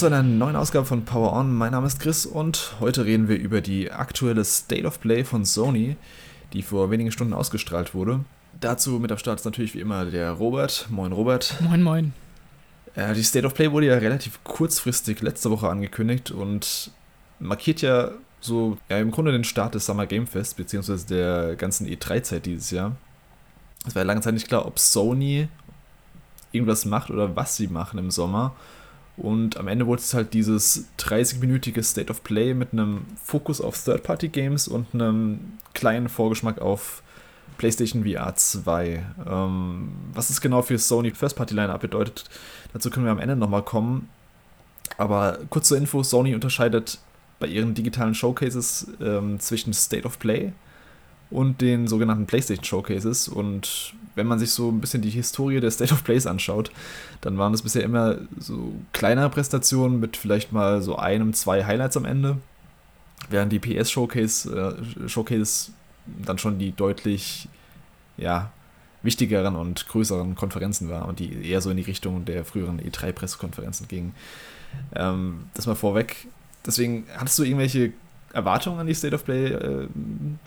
willkommen zu einer neuen Ausgabe von Power On. Mein Name ist Chris und heute reden wir über die aktuelle State of Play von Sony, die vor wenigen Stunden ausgestrahlt wurde. Dazu mit am Start ist natürlich wie immer der Robert. Moin Robert. Moin moin. Äh, die State of Play wurde ja relativ kurzfristig letzte Woche angekündigt und markiert ja so ja, im Grunde den Start des Summer Game Fest beziehungsweise der ganzen E3-Zeit dieses Jahr. Es war ja lange Zeit nicht klar, ob Sony irgendwas macht oder was sie machen im Sommer. Und am Ende wurde es halt dieses 30-minütige State of Play mit einem Fokus auf Third-Party-Games und einem kleinen Vorgeschmack auf PlayStation VR 2. Ähm, was es genau für Sony First-Party-Line-Up bedeutet, dazu können wir am Ende nochmal kommen. Aber kurz zur Info: Sony unterscheidet bei ihren digitalen Showcases ähm, zwischen State of Play und den sogenannten PlayStation Showcases. Und wenn man sich so ein bisschen die Historie der State of Plays anschaut, dann waren das bisher immer so kleinere Präsentationen mit vielleicht mal so einem, zwei Highlights am Ende. Während die PS Showcase, äh, Showcase dann schon die deutlich, ja, wichtigeren und größeren Konferenzen war und die eher so in die Richtung der früheren E3-Pressekonferenzen gingen. Ähm, das mal vorweg. Deswegen, hattest du irgendwelche Erwartungen an die State of Play äh,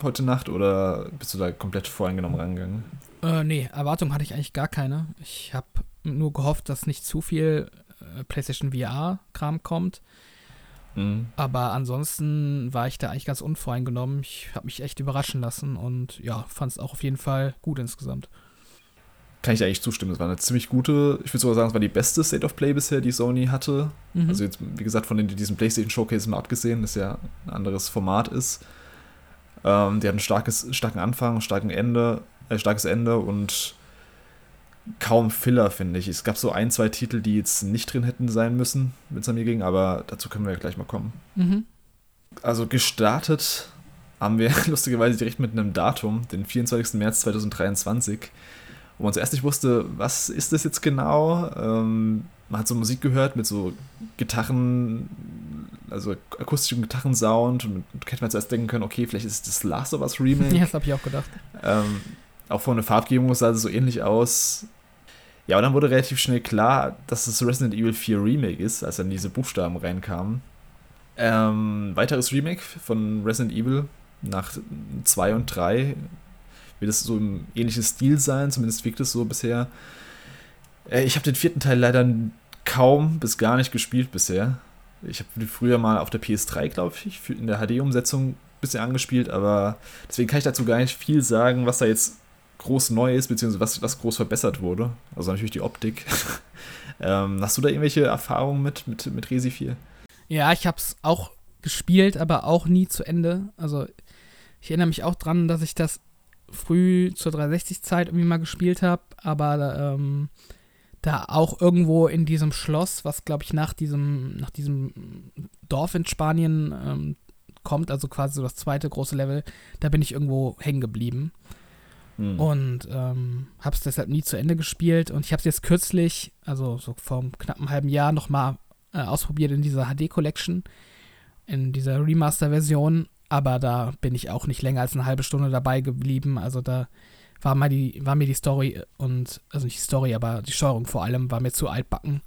heute Nacht oder bist du da komplett voreingenommen rangegangen? Äh, nee, Erwartungen hatte ich eigentlich gar keine. Ich habe nur gehofft, dass nicht zu viel äh, PlayStation VR-Kram kommt. Mhm. Aber ansonsten war ich da eigentlich ganz unvoreingenommen. Ich habe mich echt überraschen lassen und ja, fand es auch auf jeden Fall gut insgesamt kann ich eigentlich zustimmen. Es war eine ziemlich gute, ich würde sogar sagen, es war die beste State of Play bisher, die Sony hatte. Mhm. Also jetzt, wie gesagt, von den, diesem PlayStation Showcase mal abgesehen, das ja ein anderes Format ist. Ähm, die hat ein starkes, starken Anfang, starken Ende, starkes Ende und kaum Filler, finde ich. Es gab so ein, zwei Titel, die jetzt nicht drin hätten sein müssen, wenn es an mir ging, aber dazu können wir ja gleich mal kommen. Mhm. Also gestartet haben wir lustigerweise direkt mit einem Datum, den 24. März 2023 wo man zuerst nicht wusste, was ist das jetzt genau. Ähm, man hat so Musik gehört mit so Gitarren, also akustischem Gitarrensound und hätte man zuerst denken können, okay, vielleicht ist das Last of Us Remake. Ja, das habe ich auch gedacht. Ähm, auch von der Farbgebung sah es so ähnlich aus. Ja, und dann wurde relativ schnell klar, dass es Resident Evil 4 Remake ist, als dann diese Buchstaben reinkamen. Ähm, weiteres Remake von Resident Evil nach 2 und 3 wird es so im ähnlichen Stil sein, zumindest wirkt es so bisher. Äh, ich habe den vierten Teil leider kaum bis gar nicht gespielt bisher. Ich habe früher mal auf der PS3, glaube ich, in der HD-Umsetzung ein bisschen angespielt, aber deswegen kann ich dazu gar nicht viel sagen, was da jetzt groß neu ist, beziehungsweise was, was groß verbessert wurde. Also natürlich die Optik. ähm, hast du da irgendwelche Erfahrungen mit, mit, mit Resi 4? Ja, ich habe es auch gespielt, aber auch nie zu Ende. Also ich erinnere mich auch dran, dass ich das früh zur 360-Zeit irgendwie mal gespielt habe, aber ähm, da auch irgendwo in diesem Schloss, was glaube ich nach diesem, nach diesem Dorf in Spanien ähm, kommt, also quasi so das zweite große Level, da bin ich irgendwo hängen geblieben. Hm. Und ähm, habe es deshalb nie zu Ende gespielt. Und ich habe es jetzt kürzlich, also so vor einem knappen halben Jahr, nochmal äh, ausprobiert in dieser HD-Collection, in dieser Remaster-Version aber da bin ich auch nicht länger als eine halbe Stunde dabei geblieben. Also da war, mal die, war mir die Story und, also nicht die Story, aber die Steuerung vor allem war mir zu altbacken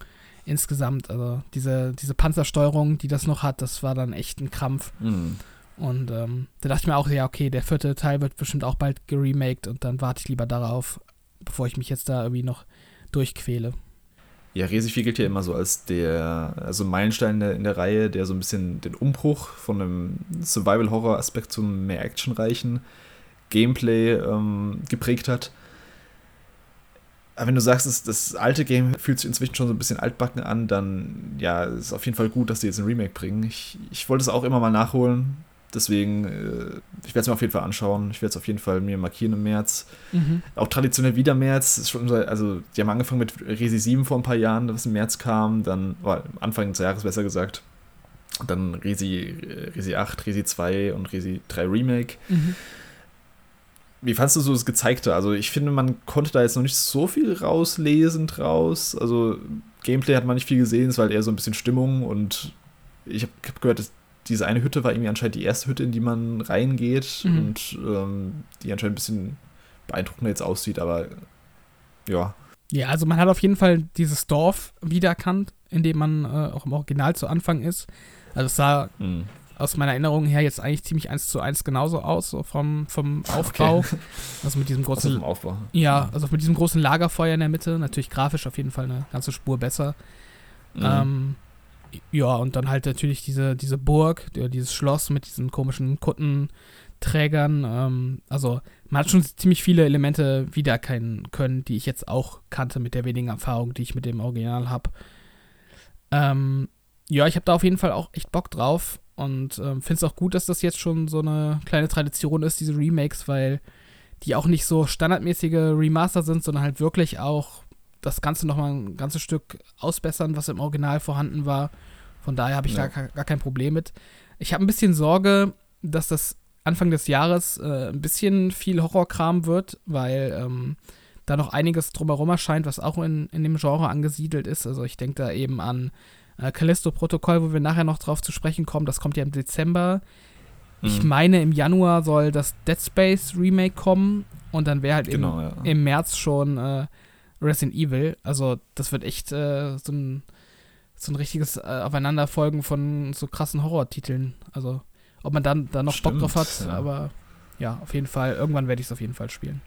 insgesamt. Also diese, diese Panzersteuerung, die das noch hat, das war dann echt ein Krampf. Mhm. Und ähm, da dachte ich mir auch, ja, okay, der vierte Teil wird bestimmt auch bald geremaked und dann warte ich lieber darauf, bevor ich mich jetzt da irgendwie noch durchquäle. Ja, Resi 4 gilt ja immer so als der, also Meilenstein in der, in der Reihe, der so ein bisschen den Umbruch von einem Survival-Horror-Aspekt zum mehr actionreichen Gameplay ähm, geprägt hat. Aber wenn du sagst, das, das alte Game fühlt sich inzwischen schon so ein bisschen altbacken an, dann ja, ist auf jeden Fall gut, dass die jetzt ein Remake bringen. Ich, ich wollte es auch immer mal nachholen. Deswegen, äh, ich werde es mir auf jeden Fall anschauen. Ich werde es auf jeden Fall mir markieren im März. Mhm. Auch traditionell wieder März. Ist schon, also, die haben angefangen mit Resi 7 vor ein paar Jahren, das im März kam. Dann, oh, Anfang des Jahres besser gesagt. Dann Resi, Resi 8, Resi 2 und Resi 3 Remake. Mhm. Wie fandest du so das Gezeigte? Also, ich finde, man konnte da jetzt noch nicht so viel rauslesen draus. Also, Gameplay hat man nicht viel gesehen, es war halt eher so ein bisschen Stimmung und ich habe gehört, dass diese eine Hütte war irgendwie anscheinend die erste Hütte, in die man reingeht mhm. und ähm, die anscheinend ein bisschen beeindruckender jetzt aussieht, aber ja. Ja, also man hat auf jeden Fall dieses Dorf wiedererkannt in dem man äh, auch im Original zu Anfang ist. Also es sah mhm. aus meiner Erinnerung her jetzt eigentlich ziemlich eins zu eins genauso aus, so vom, vom Aufbau. Okay. Also mit diesem großen. Also Aufbau. Ja, also mit diesem großen Lagerfeuer in der Mitte. Natürlich grafisch auf jeden Fall eine ganze Spur besser. Mhm. Ähm, ja, und dann halt natürlich diese, diese Burg, dieses Schloss mit diesen komischen Kuttenträgern. Ähm, also man hat schon ziemlich viele Elemente wiedererkennen können, die ich jetzt auch kannte mit der wenigen Erfahrung, die ich mit dem Original habe. Ähm, ja, ich habe da auf jeden Fall auch echt Bock drauf und ähm, finde es auch gut, dass das jetzt schon so eine kleine Tradition ist, diese Remakes, weil die auch nicht so standardmäßige Remaster sind, sondern halt wirklich auch das Ganze nochmal ein ganzes Stück ausbessern, was im Original vorhanden war. Von daher habe ich ja. da gar kein Problem mit. Ich habe ein bisschen Sorge, dass das Anfang des Jahres äh, ein bisschen viel Horrorkram wird, weil ähm, da noch einiges drumherum erscheint, was auch in, in dem Genre angesiedelt ist. Also ich denke da eben an äh, Callisto-Protokoll, wo wir nachher noch drauf zu sprechen kommen. Das kommt ja im Dezember. Mhm. Ich meine, im Januar soll das Dead Space Remake kommen und dann wäre halt genau, im, ja. im März schon äh, Resident Evil. Also das wird echt äh, so, ein, so ein richtiges äh, Aufeinanderfolgen von so krassen Horrortiteln. Also ob man dann da noch Stimmt, Bock drauf hat, ja. aber ja, auf jeden Fall. Irgendwann werde ich es auf jeden Fall spielen.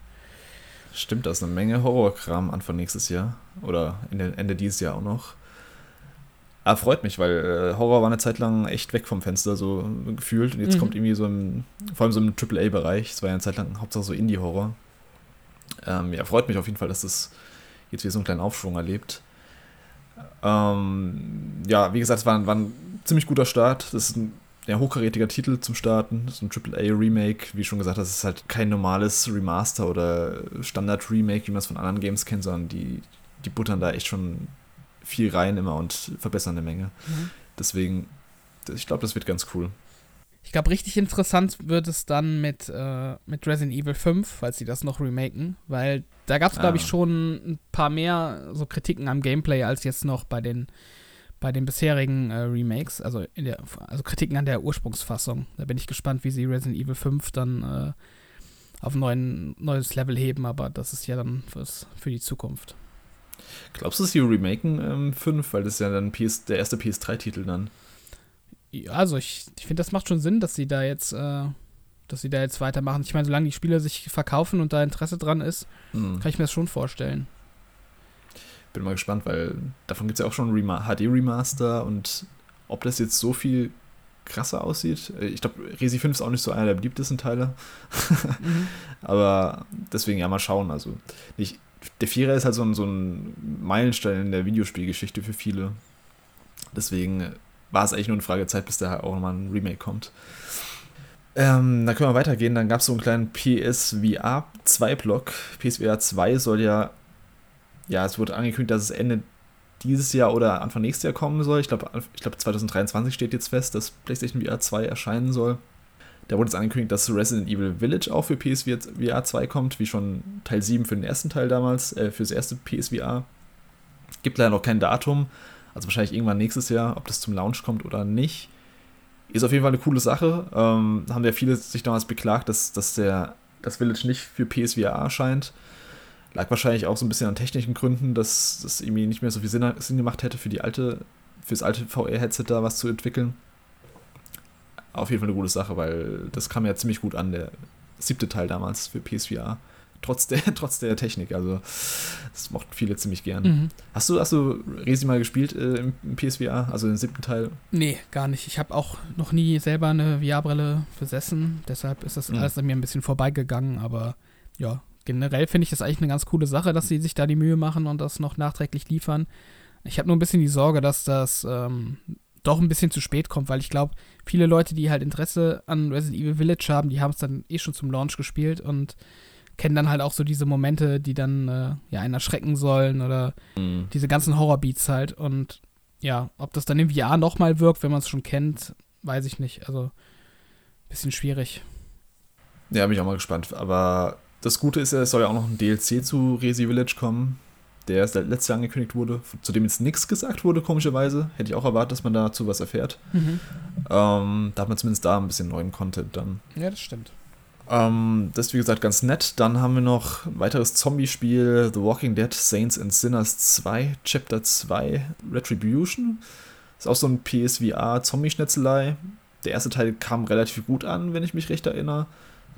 Stimmt, da ist eine Menge Horrorkram Anfang nächstes Jahr oder Ende, Ende dieses Jahr auch noch. Aber freut mich, weil äh, Horror war eine Zeit lang echt weg vom Fenster, so gefühlt. Und jetzt mhm. kommt irgendwie so im, vor allem so im AAA-Bereich, es war ja eine Zeit lang Hauptsache so Indie-Horror. Ähm, ja, freut mich auf jeden Fall, dass das jetzt wieder so einen kleinen Aufschwung erlebt. Ähm, ja, wie gesagt, es war, war, ein ziemlich guter Start. Das ist ein ja, hochkarätiger Titel zum Starten. Das ist ein AAA-Remake. Wie schon gesagt, das ist halt kein normales Remaster oder Standard-Remake, wie man es von anderen Games kennt, sondern die, die buttern da echt schon viel rein immer und verbessern eine Menge. Mhm. Deswegen, ich glaube, das wird ganz cool. Ich glaube, richtig interessant wird es dann mit, äh, mit Resident Evil 5, falls sie das noch remaken, weil da gab es, glaube ah. ich, schon ein paar mehr so Kritiken am Gameplay als jetzt noch bei den, bei den bisherigen äh, Remakes, also, in der, also Kritiken an der Ursprungsfassung. Da bin ich gespannt, wie sie Resident Evil 5 dann äh, auf ein neues Level heben, aber das ist ja dann fürs, für die Zukunft. Glaubst du, sie remaken ähm, 5, weil das ist ja dann PS, der erste PS3-Titel dann? Also ich, ich finde, das macht schon Sinn, dass sie da jetzt, äh, dass sie da jetzt weitermachen. Ich meine, solange die Spieler sich verkaufen und da Interesse dran ist, mhm. kann ich mir das schon vorstellen. Bin mal gespannt, weil davon gibt es ja auch schon HD-Remaster und ob das jetzt so viel krasser aussieht. Äh, ich glaube, Resi 5 ist auch nicht so einer der beliebtesten Teile. mhm. Aber deswegen ja mal schauen. Also nicht, der Vierer ist halt so ein, so ein Meilenstein in der Videospielgeschichte für viele. Deswegen war es eigentlich nur eine Frage Zeit, bis da auch nochmal ein Remake kommt. Ähm, dann können wir weitergehen. Dann gab es so einen kleinen PSVR 2-Block. PSVR 2 soll ja, ja, es wurde angekündigt, dass es Ende dieses Jahr oder Anfang nächstes Jahr kommen soll. Ich glaube, ich glaub 2023 steht jetzt fest, dass PlayStation VR 2 erscheinen soll. Da wurde jetzt angekündigt, dass Resident Evil Village auch für PSVR 2 kommt, wie schon Teil 7 für den ersten Teil damals, äh, für das erste PSVR. Gibt leider noch kein Datum. Also wahrscheinlich irgendwann nächstes Jahr, ob das zum Launch kommt oder nicht. Ist auf jeden Fall eine coole Sache. Ähm, haben ja viele sich damals beklagt, dass, dass der, das Village nicht für PSVR erscheint. Lag wahrscheinlich auch so ein bisschen an technischen Gründen, dass das irgendwie nicht mehr so viel Sinn, Sinn gemacht hätte, für die alte, alte VR-Headset da was zu entwickeln. Auf jeden Fall eine gute Sache, weil das kam ja ziemlich gut an, der siebte Teil damals für PSVR trotz der, trotz der Technik. Also, das mochten viele ziemlich gern. Mhm. Hast du, hast du Resi mal gespielt äh, im, im, PSVR, also den siebten Teil? Nee, gar nicht. Ich habe auch noch nie selber eine VR-Brille besessen. Deshalb ist das mhm. alles an mir ein bisschen vorbeigegangen. Aber ja, generell finde ich das eigentlich eine ganz coole Sache, dass sie sich da die Mühe machen und das noch nachträglich liefern. Ich habe nur ein bisschen die Sorge, dass das ähm, doch ein bisschen zu spät kommt, weil ich glaube, viele Leute, die halt Interesse an Resident Evil Village haben, die haben es dann eh schon zum Launch gespielt und kennen dann halt auch so diese Momente, die dann äh, ja einen erschrecken sollen oder mhm. diese ganzen Horrorbeats halt. Und ja, ob das dann im VR nochmal wirkt, wenn man es schon kennt, weiß ich nicht. Also bisschen schwierig. Ja, bin ich auch mal gespannt. Aber das Gute ist ja, es soll ja auch noch ein DLC zu Resi Village kommen, der erst letztes Jahr angekündigt wurde, zu dem jetzt nichts gesagt wurde, komischerweise. Hätte ich auch erwartet, dass man dazu was erfährt. Mhm. Ähm, da hat man zumindest da ein bisschen neuen Content dann. Ja, das stimmt. Ähm, das ist wie gesagt ganz nett. Dann haben wir noch ein weiteres Zombie-Spiel, The Walking Dead Saints and Sinners 2, Chapter 2, Retribution. Ist auch so ein PSVR-Zombie-Schnetzelei. Der erste Teil kam relativ gut an, wenn ich mich recht erinnere.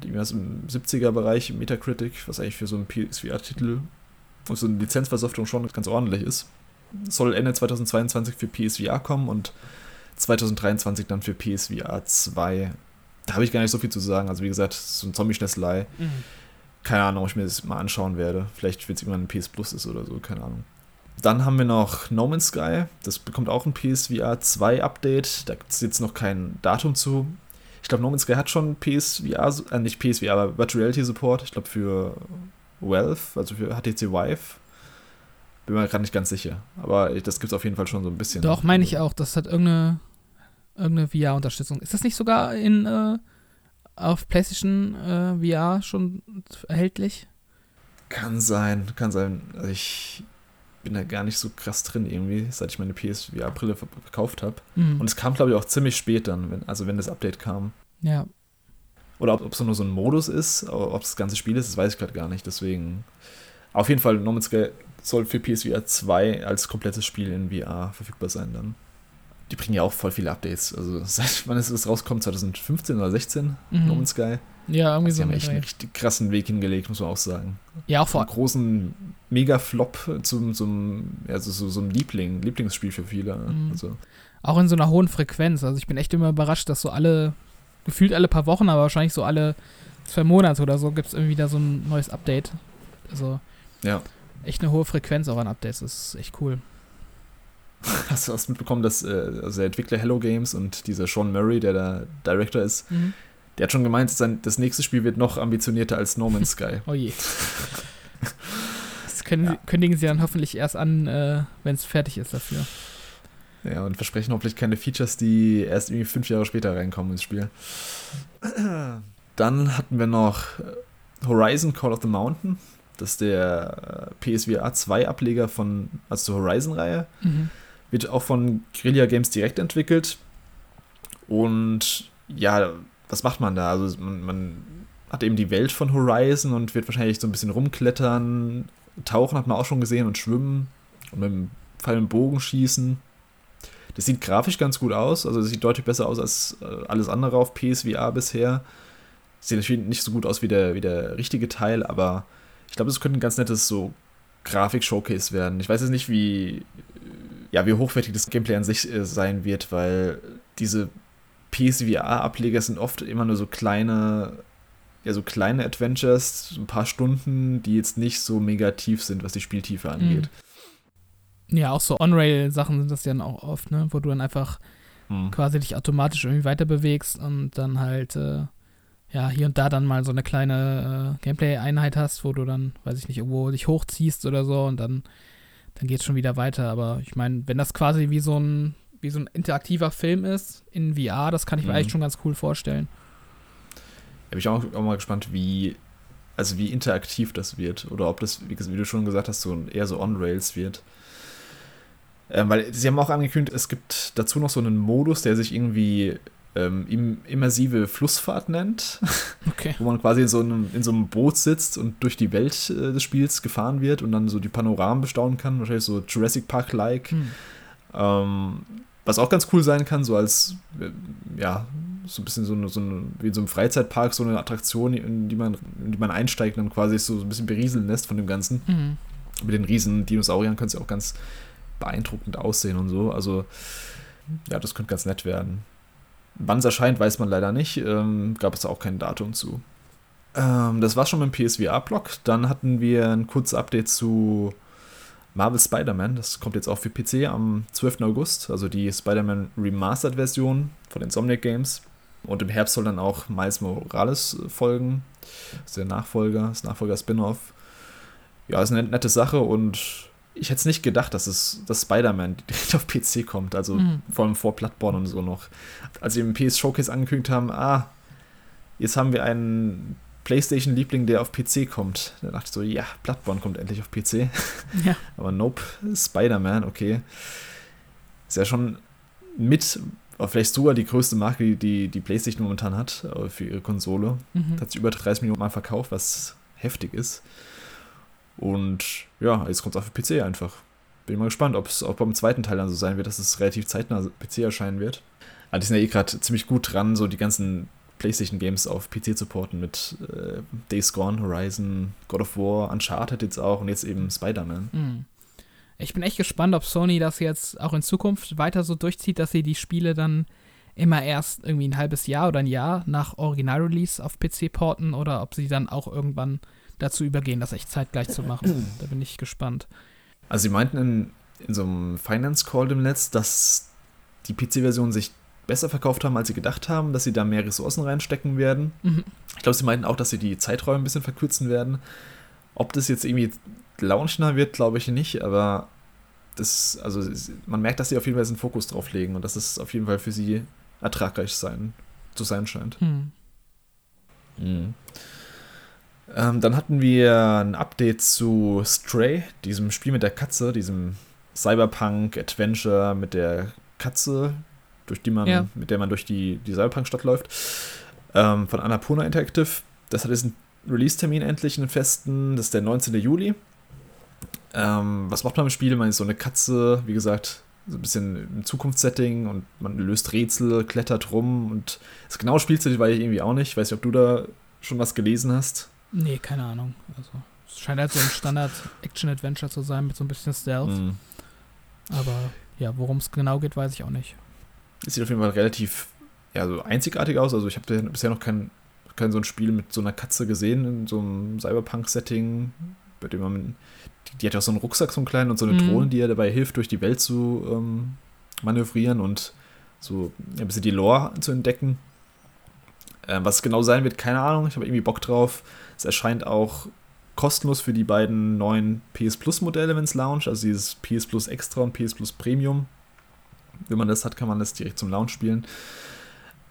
Irgendwas im 70er-Bereich, Metacritic, was eigentlich für so einen PSVR-Titel und so eine Lizenzversoftung schon ganz ordentlich ist. Soll Ende 2022 für PSVR kommen und 2023 dann für PSVR 2. Da habe ich gar nicht so viel zu sagen. Also wie gesagt, so ein Zombie-Schnetzelei. Mhm. Keine Ahnung, ob ich mir das mal anschauen werde. Vielleicht, wenn es irgendwann ein PS Plus ist oder so, keine Ahnung. Dann haben wir noch No Man's Sky. Das bekommt auch ein PSVR 2 Update. Da gibt es jetzt noch kein Datum zu. Ich glaube, No Man's Sky hat schon PSVR, äh, nicht PSVR, aber Virtual Reality Support. Ich glaube, für Valve, also für HTC Vive. Bin mir gerade nicht ganz sicher. Aber das gibt es auf jeden Fall schon so ein bisschen. Doch, meine ich auch. Das hat irgendeine, irgendeine VR-Unterstützung. Ist das nicht sogar in, äh, auf PlayStation äh, VR schon erhältlich? Kann sein, kann sein. Also ich bin da gar nicht so krass drin irgendwie, seit ich meine PSVR-Brille verkauft habe. Mhm. Und es kam, glaube ich, auch ziemlich spät dann, wenn, also wenn das Update kam. Ja. Oder ob es nur so ein Modus ist, ob es das ganze Spiel ist, das weiß ich gerade gar nicht. Deswegen, auf jeden Fall, No Man's Sky soll für PSVR 2 als komplettes Spiel in VR verfügbar sein dann. Die bringen ja auch voll viele Updates. Also seit wann ist es rauskommt, 2015 oder 16, mhm. No Man's Sky. Ja, irgendwie also, so. Die haben echt einen richtig krassen Weg hingelegt, muss man auch sagen. Ja, auch vor. Einen großen Mega-Flop zum, zum ja, so, so, so ein Liebling, Lieblingsspiel für viele. Mhm. Also. Auch in so einer hohen Frequenz. Also ich bin echt immer überrascht, dass so alle, gefühlt alle paar Wochen, aber wahrscheinlich so alle zwei Monate oder so, gibt es irgendwie wieder so ein neues Update. Also ja. echt eine hohe Frequenz auch an Updates. Das ist echt cool. Hast du was mitbekommen, dass äh, also der Entwickler Hello Games und dieser Sean Murray, der der Director ist, mhm. der hat schon gemeint, sein, das nächste Spiel wird noch ambitionierter als No Man's Sky. oh je. Das können, ja. kündigen sie dann hoffentlich erst an, äh, wenn es fertig ist dafür. Ja, und versprechen hoffentlich keine Features, die erst irgendwie fünf Jahre später reinkommen ins Spiel. Dann hatten wir noch Horizon Call of the Mountain. Das ist der PSVR 2 Ableger von, also zur Horizon-Reihe. Mhm. Wird auch von Guerilla Games direkt entwickelt. Und ja, was macht man da? Also man, man hat eben die Welt von Horizon und wird wahrscheinlich so ein bisschen rumklettern. Tauchen hat man auch schon gesehen und schwimmen und mit dem Pfeil und Bogen schießen. Das sieht grafisch ganz gut aus, also das sieht deutlich besser aus als äh, alles andere auf PSVR bisher. Sieht natürlich nicht so gut aus wie der, wie der richtige Teil, aber ich glaube, das könnte ein ganz nettes so Grafik-Showcase werden. Ich weiß jetzt nicht, wie, ja, wie hochwertig das Gameplay an sich äh, sein wird, weil diese PSVR-Ableger sind oft immer nur so kleine, ja, so kleine Adventures, ein paar Stunden, die jetzt nicht so mega tief sind, was die Spieltiefe angeht. Mhm. Ja, auch so On-Rail-Sachen sind das dann auch oft, ne, wo du dann einfach mhm. quasi dich automatisch irgendwie weiter bewegst und dann halt äh, ja, hier und da dann mal so eine kleine äh, Gameplay-Einheit hast, wo du dann, weiß ich nicht, irgendwo dich hochziehst oder so und dann, dann geht es schon wieder weiter. Aber ich meine, wenn das quasi wie so ein, wie so ein interaktiver Film ist in VR, das kann ich mir mhm. eigentlich schon ganz cool vorstellen. Da bin ich auch, auch mal gespannt, wie, also wie interaktiv das wird. Oder ob das, wie, wie du schon gesagt hast, so eher so On-Rails wird. Ähm, weil sie haben auch angekündigt, es gibt dazu noch so einen Modus, der sich irgendwie ähm, immersive Flussfahrt nennt, okay. wo man quasi in so, einem, in so einem Boot sitzt und durch die Welt äh, des Spiels gefahren wird und dann so die Panoramen bestaunen kann, wahrscheinlich so Jurassic Park-like. Hm. Ähm, was auch ganz cool sein kann, so als, äh, ja, so ein bisschen so, eine, so eine, wie in so einem Freizeitpark, so eine Attraktion, in die man, in die man einsteigt und dann quasi so ein bisschen berieseln lässt von dem Ganzen. Mhm. Mit den riesen Dinosauriern könnte es ja auch ganz beeindruckend aussehen und so. Also, ja, das könnte ganz nett werden. Wann es erscheint, weiß man leider nicht. Ähm, gab es auch kein Datum zu. Ähm, das war schon mit dem PSVR-Blog. Dann hatten wir ein kurzes Update zu Marvel Spider-Man. Das kommt jetzt auch für PC am 12. August. Also die Spider-Man Remastered-Version von Insomniac Games. Und im Herbst soll dann auch Miles Morales folgen. Das ist der Nachfolger, das Nachfolger-Spin-Off. Ja, ist eine nette Sache und ich hätte es nicht gedacht, dass es dass Spider-Man direkt auf PC kommt, also mhm. vor allem vor Bloodborne und so noch. Als sie im PS Showcase angekündigt haben, ah, jetzt haben wir einen PlayStation-Liebling, der auf PC kommt. Da dachte ich so, ja, Bloodborne kommt endlich auf PC. Ja. Aber nope, Spider-Man, okay. Ist ja schon mit vielleicht sogar die größte Marke, die die PlayStation momentan hat äh, für ihre Konsole. Mhm. Hat sie über 30 Millionen Mal verkauft, was heftig ist. Und ja, jetzt kommt es auch für PC einfach. Bin mal gespannt, ob es auch beim zweiten Teil dann so sein wird, dass es relativ zeitnah PC erscheinen wird. Aber die sind ja eh gerade ziemlich gut dran, so die ganzen PlayStation-Games auf PC zu porten mit äh, Days Gone, Horizon, God of War, Uncharted jetzt auch und jetzt eben Spider-Man. Mhm. Ich bin echt gespannt, ob Sony das jetzt auch in Zukunft weiter so durchzieht, dass sie die Spiele dann immer erst irgendwie ein halbes Jahr oder ein Jahr nach Original-Release auf PC porten oder ob sie dann auch irgendwann dazu übergehen, das echt zeitgleich zu machen. da bin ich gespannt. Also sie meinten in, in so einem Finance Call dem Netz, dass die PC-Version sich besser verkauft haben, als sie gedacht haben, dass sie da mehr Ressourcen reinstecken werden. Mhm. Ich glaube, sie meinten auch, dass sie die Zeiträume ein bisschen verkürzen werden. Ob das jetzt irgendwie launchner wird, glaube ich nicht, aber das, also man merkt, dass sie auf jeden Fall einen Fokus drauf legen und dass es auf jeden Fall für sie ertragreich sein, zu sein scheint. Mhm. Mhm. Ähm, dann hatten wir ein Update zu Stray, diesem Spiel mit der Katze, diesem Cyberpunk-Adventure mit der Katze, durch die man, ja. mit der man durch die, die Cyberpunk-Stadt läuft, ähm, von Annapurna Interactive. Das hat jetzt einen Release-Termin endlich, einen festen, das ist der 19. Juli. Ähm, was macht man im Spiel? Man ist so eine Katze, wie gesagt, so ein bisschen im Zukunftssetting und man löst Rätsel, klettert rum und das genaue Spielzeit weiß ich irgendwie auch nicht. Ich weiß nicht, ob du da schon was gelesen hast. Nee, keine Ahnung. Also, es scheint halt so ein Standard-Action-Adventure zu sein mit so ein bisschen Stealth. Mm. Aber ja, worum es genau geht, weiß ich auch nicht. Es sieht auf jeden Fall relativ ja, so einzigartig aus. Also ich habe bisher noch kein, kein so ein Spiel mit so einer Katze gesehen in so einem Cyberpunk-Setting, bei dem man die, die, hat ja auch so einen Rucksack, so einen kleinen und so eine mm. Drohne, die ihr dabei hilft, durch die Welt zu ähm, manövrieren und so ein bisschen die Lore zu entdecken. Ähm, was genau sein wird, keine Ahnung. Ich habe irgendwie Bock drauf. Es erscheint auch kostenlos für die beiden neuen PS Plus Modelle, wenn es launcht. Also dieses PS Plus Extra und PS Plus Premium. Wenn man das hat, kann man das direkt zum Launch spielen.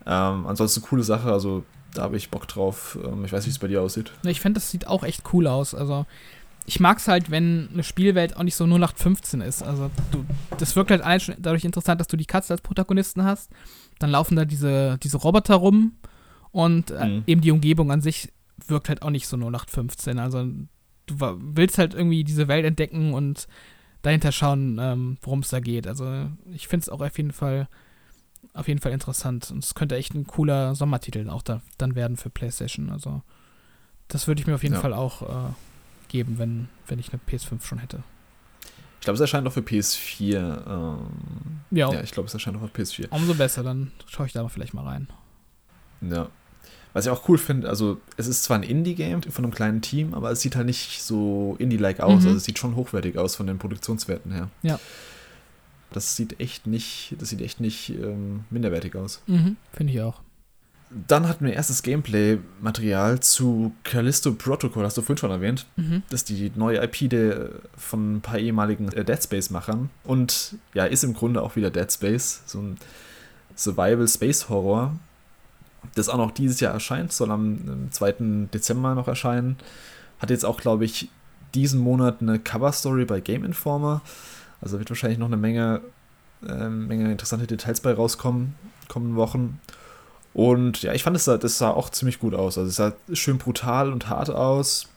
Ähm, ansonsten coole Sache. Also da habe ich Bock drauf. Ähm, ich weiß, wie es bei dir aussieht. Ich finde, das sieht auch echt cool aus. Also ich mag es halt, wenn eine Spielwelt auch nicht so 0815 ist. Also du, das wirkt halt dadurch interessant, dass du die Katze als Protagonisten hast. Dann laufen da diese, diese Roboter rum und äh, mhm. eben die Umgebung an sich wirkt halt auch nicht so 0815. Also du willst halt irgendwie diese Welt entdecken und dahinter schauen, ähm, worum es da geht. Also ich finde es auch auf jeden Fall auf jeden Fall interessant. Und es könnte echt ein cooler Sommertitel auch da, dann werden für PlayStation. Also das würde ich mir auf jeden ja. Fall auch äh, geben, wenn, wenn ich eine PS5 schon hätte. Ich glaube, es erscheint auch für PS4. Ähm, ja. ja, ich glaube, es erscheint auch für PS4. Umso besser, dann schaue ich da vielleicht mal rein. Ja. Was ich auch cool finde, also es ist zwar ein Indie-Game von einem kleinen Team, aber es sieht halt nicht so Indie-like aus. Mhm. Also es sieht schon hochwertig aus von den Produktionswerten her. Ja. Das sieht echt nicht, das sieht echt nicht ähm, minderwertig aus. Mhm, finde ich auch. Dann hatten wir erstes Gameplay-Material zu Callisto Protocol, hast du vorhin schon erwähnt. Mhm. Das ist die neue IP der, von ein paar ehemaligen äh, Dead Space-Machern. Und ja, ist im Grunde auch wieder Dead Space, so ein Survival-Space-Horror das auch noch dieses Jahr erscheint, soll am 2. Dezember noch erscheinen. Hat jetzt auch, glaube ich, diesen Monat eine Cover-Story bei Game Informer. Also wird wahrscheinlich noch eine Menge, äh, Menge interessante Details bei rauskommen, kommenden Wochen. Und ja, ich fand, das sah, das sah auch ziemlich gut aus. Also es sah schön brutal und hart aus.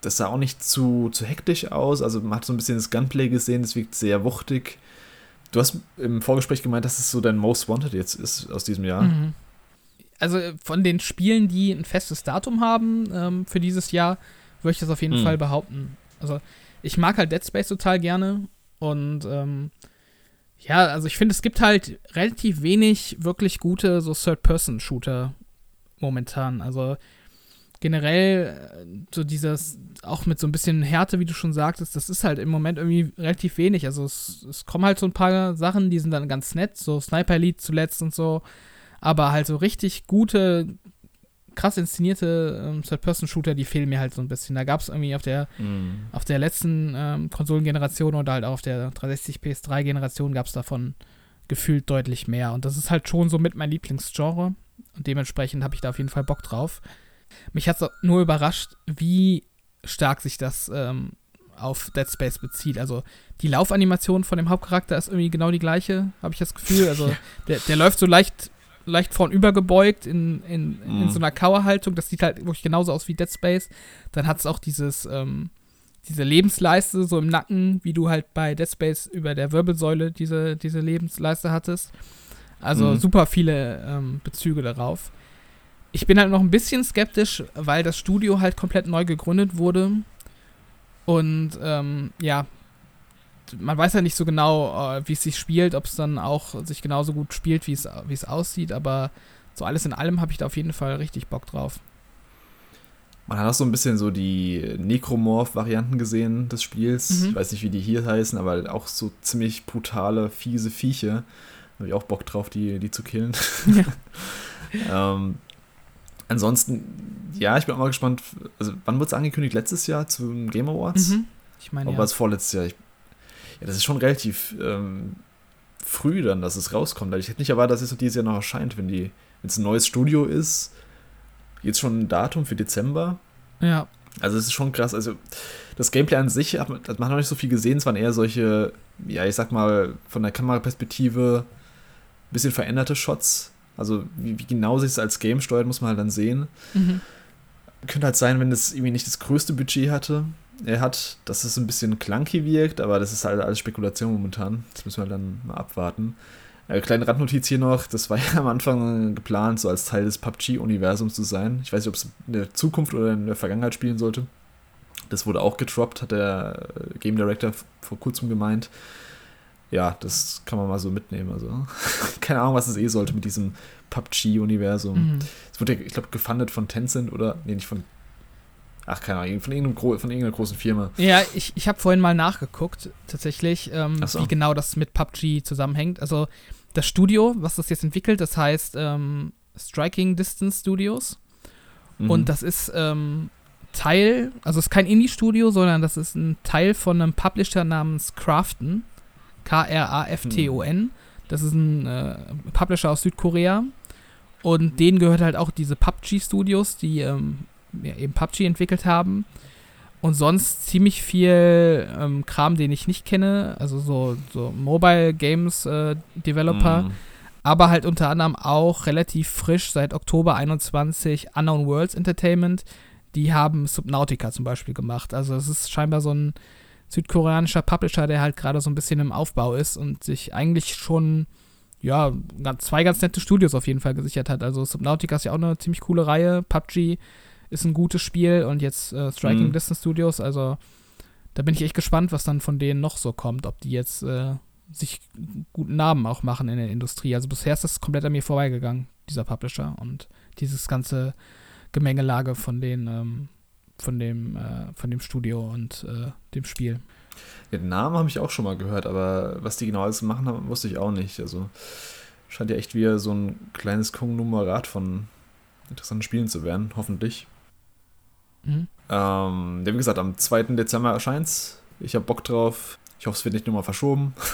Das sah auch nicht zu, zu hektisch aus. Also man hat so ein bisschen das Gunplay gesehen, das wirkt sehr wuchtig. Du hast im Vorgespräch gemeint, dass es so dein Most Wanted jetzt ist aus diesem Jahr. Mhm also von den Spielen, die ein festes Datum haben ähm, für dieses Jahr, würde ich das auf jeden mhm. Fall behaupten. Also ich mag halt Dead Space total gerne und ähm, ja, also ich finde, es gibt halt relativ wenig wirklich gute so Third-Person-Shooter momentan. Also generell äh, so dieses, auch mit so ein bisschen Härte, wie du schon sagtest, das ist halt im Moment irgendwie relativ wenig. Also es, es kommen halt so ein paar Sachen, die sind dann ganz nett, so Sniper Elite zuletzt und so. Aber halt so richtig gute, krass inszenierte ähm, Third-Person-Shooter, die fehlen mir halt so ein bisschen. Da gab es irgendwie auf der, mm. auf der letzten ähm, Konsolengeneration oder halt auch auf der 360 PS3-Generation gab es davon gefühlt deutlich mehr. Und das ist halt schon so mit mein Lieblingsgenre. Und dementsprechend habe ich da auf jeden Fall Bock drauf. Mich hat es nur überrascht, wie stark sich das ähm, auf Dead Space bezieht. Also die Laufanimation von dem Hauptcharakter ist irgendwie genau die gleiche, habe ich das Gefühl. Also der, der läuft so leicht, leicht vornüber gebeugt in, in, in, in so einer Kauerhaltung. Das sieht halt wirklich genauso aus wie Dead Space. Dann hat es auch dieses, ähm, diese Lebensleiste so im Nacken, wie du halt bei Dead Space über der Wirbelsäule diese, diese Lebensleiste hattest. Also mhm. super viele ähm, Bezüge darauf. Ich bin halt noch ein bisschen skeptisch, weil das Studio halt komplett neu gegründet wurde. Und ähm, ja, man weiß ja nicht so genau, äh, wie es sich spielt, ob es dann auch sich genauso gut spielt, wie es, wie es aussieht, aber so alles in allem habe ich da auf jeden Fall richtig Bock drauf. Man hat auch so ein bisschen so die Necromorph-Varianten gesehen des Spiels. Mhm. Ich weiß nicht, wie die hier heißen, aber auch so ziemlich brutale, fiese Viecher. Da habe ich auch Bock drauf, die, die zu killen. Ja. ähm, ansonsten, ja, ich bin auch mal gespannt. Also, wann wurde es angekündigt? Letztes Jahr zum Game Awards? Mhm. Ich meine. Oder war es vorletztes Jahr? Ich, ja, das ist schon relativ ähm, früh dann, dass es rauskommt. Also ich hätte nicht erwartet, dass es so dieses Jahr noch erscheint, wenn die, wenn es ein neues Studio ist. Jetzt schon ein Datum für Dezember. Ja. Also es ist schon krass. Also das Gameplay an sich hat man, hat man noch nicht so viel gesehen. Es waren eher solche, ja, ich sag mal, von der Kameraperspektive ein bisschen veränderte Shots. Also wie, wie genau sich es als Game steuert, muss man halt dann sehen. Mhm. Könnte halt sein, wenn es irgendwie nicht das größte Budget hatte. Er hat, dass es ein bisschen clunky wirkt, aber das ist halt alles Spekulation momentan. Das müssen wir dann mal abwarten. Äh, kleine Randnotiz hier noch, das war ja am Anfang geplant, so als Teil des PUBG-Universums zu sein. Ich weiß nicht, ob es in der Zukunft oder in der Vergangenheit spielen sollte. Das wurde auch getroppt, hat der Game Director vor kurzem gemeint ja, das kann man mal so mitnehmen. Also, keine Ahnung, was es eh sollte mit diesem PUBG-Universum. Mhm. Es wurde, ich glaube, gefundet von Tencent oder, nee, nicht von, ach, keine Ahnung, von, irgendeinem, von irgendeiner großen Firma. Ja, ich, ich habe vorhin mal nachgeguckt, tatsächlich, ähm, so. wie genau das mit PUBG zusammenhängt. Also, das Studio, was das jetzt entwickelt, das heißt ähm, Striking Distance Studios. Mhm. Und das ist ähm, Teil, also es ist kein Indie-Studio, sondern das ist ein Teil von einem Publisher namens Crafton. K-R-A-F-T-O-N. Das ist ein äh, Publisher aus Südkorea. Und denen gehört halt auch diese PUBG-Studios, die ähm, ja, eben PUBG entwickelt haben. Und sonst ziemlich viel ähm, Kram, den ich nicht kenne. Also so, so Mobile Games äh, Developer. Mm. Aber halt unter anderem auch relativ frisch seit Oktober 21 Unknown Worlds Entertainment. Die haben Subnautica zum Beispiel gemacht. Also es ist scheinbar so ein südkoreanischer Publisher, der halt gerade so ein bisschen im Aufbau ist und sich eigentlich schon, ja, zwei ganz nette Studios auf jeden Fall gesichert hat. Also Subnautica ist ja auch eine ziemlich coole Reihe. PUBG ist ein gutes Spiel und jetzt äh, Striking mhm. Distance Studios. Also da bin ich echt gespannt, was dann von denen noch so kommt. Ob die jetzt äh, sich guten Namen auch machen in der Industrie. Also bisher ist das komplett an mir vorbeigegangen, dieser Publisher und dieses ganze Gemengelage von den ähm, von dem, äh, von dem Studio und äh, dem Spiel. Ja, den Namen habe ich auch schon mal gehört, aber was die genau alles machen haben, wusste ich auch nicht. Also scheint ja echt wieder so ein kleines Konglomerat von interessanten Spielen zu werden, hoffentlich. Mhm. Ähm, wie gesagt, am 2. Dezember erscheint es. Ich habe Bock drauf. Ich hoffe, es wird nicht nur mal verschoben.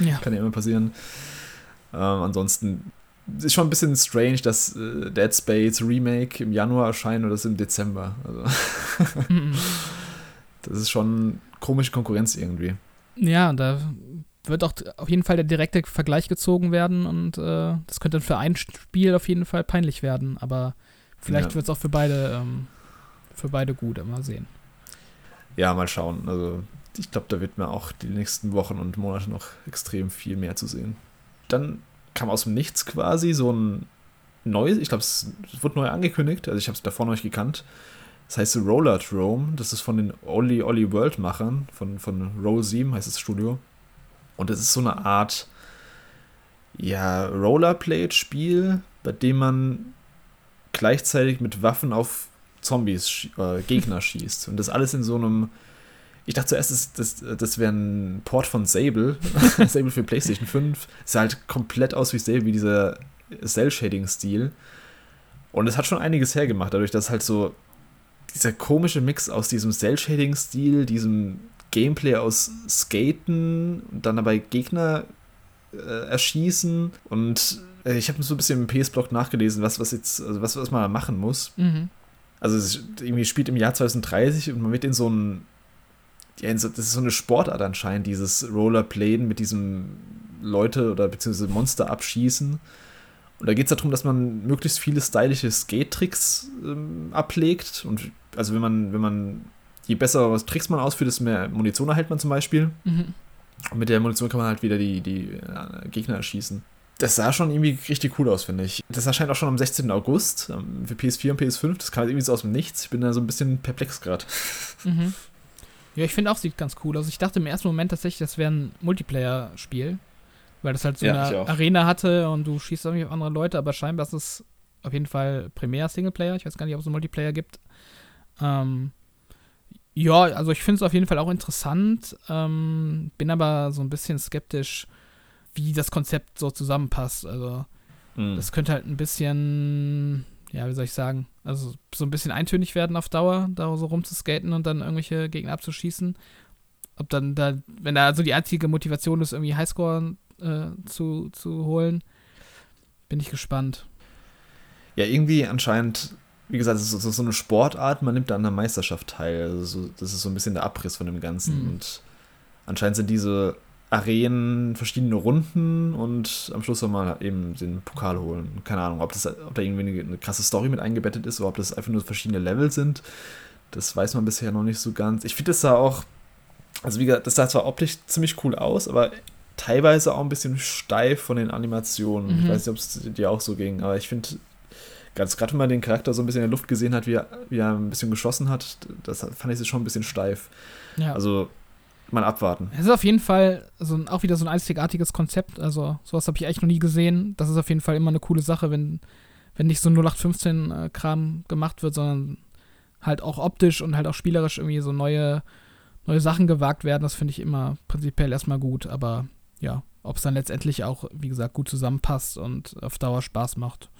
Ja. Kann ja immer passieren. Ähm, ansonsten ist schon ein bisschen strange, dass äh, Dead Space Remake im Januar erscheint oder das im Dezember. Also mhm. das ist schon komische Konkurrenz irgendwie. Ja, da wird auch auf jeden Fall der direkte Vergleich gezogen werden und äh, das könnte dann für ein Spiel auf jeden Fall peinlich werden, aber vielleicht ja. wird es auch für beide ähm, für beide gut, mal sehen. Ja, mal schauen. Also ich glaube, da wird mir auch die nächsten Wochen und Monate noch extrem viel mehr zu sehen. Dann kam aus dem Nichts quasi so ein neues, ich glaube, es wurde neu angekündigt, also ich habe es davor noch nicht gekannt. Das heißt Roller Drome, das ist von den Olli Olli World Machern, von, von Roll 7 heißt das Studio. Und es ist so eine Art, ja, Rollerblade-Spiel, bei dem man gleichzeitig mit Waffen auf Zombies, äh, Gegner schießt. Und das alles in so einem ich dachte zuerst, das, das, das wäre ein Port von Sable. Sable für PlayStation 5. Es sah halt komplett aus wie Sable, wie dieser Cell-Shading-Stil. Und es hat schon einiges hergemacht, dadurch, dass halt so dieser komische Mix aus diesem Cell-Shading-Stil, diesem Gameplay aus Skaten und dann dabei Gegner äh, erschießen. Und äh, ich habe so ein bisschen im PS-Block nachgelesen, was, was jetzt, also was, was man machen muss. Mhm. Also es irgendwie spielt im Jahr 2030 und man wird in so ein ja, das ist so eine Sportart anscheinend, dieses Rollerplayen mit diesem Leute oder beziehungsweise Monster abschießen. Und da geht es darum, dass man möglichst viele stylische Skate-Tricks ähm, ablegt. Und also wenn man, wenn man, je besser was Tricks man ausführt, desto mehr Munition erhält man zum Beispiel. Mhm. Und mit der Munition kann man halt wieder die, die äh, Gegner erschießen. Das sah schon irgendwie richtig cool aus, finde ich. Das erscheint auch schon am 16. August ähm, für PS4 und PS5. Das kam irgendwie so aus dem Nichts. Ich bin da so ein bisschen perplex gerade. Mhm. Ja, ich finde auch, sieht ganz cool aus. Also ich dachte im ersten Moment tatsächlich, das wäre ein Multiplayer-Spiel. Weil das halt so ja, eine Arena hatte und du schießt irgendwie auf andere Leute, aber scheinbar ist es auf jeden Fall primär Singleplayer. Ich weiß gar nicht, ob es einen Multiplayer gibt. Ähm, ja, also ich finde es auf jeden Fall auch interessant, ähm, bin aber so ein bisschen skeptisch, wie das Konzept so zusammenpasst. Also, mhm. das könnte halt ein bisschen, ja, wie soll ich sagen, also so ein bisschen eintönig werden auf Dauer, da so rumzuskaten und dann irgendwelche Gegner abzuschießen. Ob dann da, wenn da also die einzige Motivation ist, irgendwie Highscore äh, zu, zu holen, bin ich gespannt. Ja, irgendwie anscheinend wie gesagt, es ist so eine Sportart, man nimmt da an der Meisterschaft teil. Also so, das ist so ein bisschen der Abriss von dem Ganzen. Mhm. Und anscheinend sind diese Arenen verschiedene Runden und am Schluss soll man eben den Pokal holen. Keine Ahnung, ob, das, ob da irgendwie eine, krasse Story mit eingebettet ist oder ob das einfach nur verschiedene Level sind. Das weiß man bisher noch nicht so ganz. Ich finde das da auch, also wie gesagt, das sah zwar optisch ziemlich cool aus, aber teilweise auch ein bisschen steif von den Animationen. Mhm. Ich weiß nicht, ob es dir auch so ging, aber ich finde, Ganz gerade, wenn man den Charakter so ein bisschen in der Luft gesehen hat, wie er, wie er ein bisschen geschossen hat, das fand ich schon ein bisschen steif. Ja. Also mal abwarten. Es ist auf jeden Fall so ein, auch wieder so ein einzigartiges Konzept. Also sowas habe ich eigentlich noch nie gesehen. Das ist auf jeden Fall immer eine coole Sache, wenn, wenn nicht so 0815-Kram äh, gemacht wird, sondern halt auch optisch und halt auch spielerisch irgendwie so neue, neue Sachen gewagt werden. Das finde ich immer prinzipiell erstmal gut. Aber ja, ob es dann letztendlich auch, wie gesagt, gut zusammenpasst und auf Dauer Spaß macht,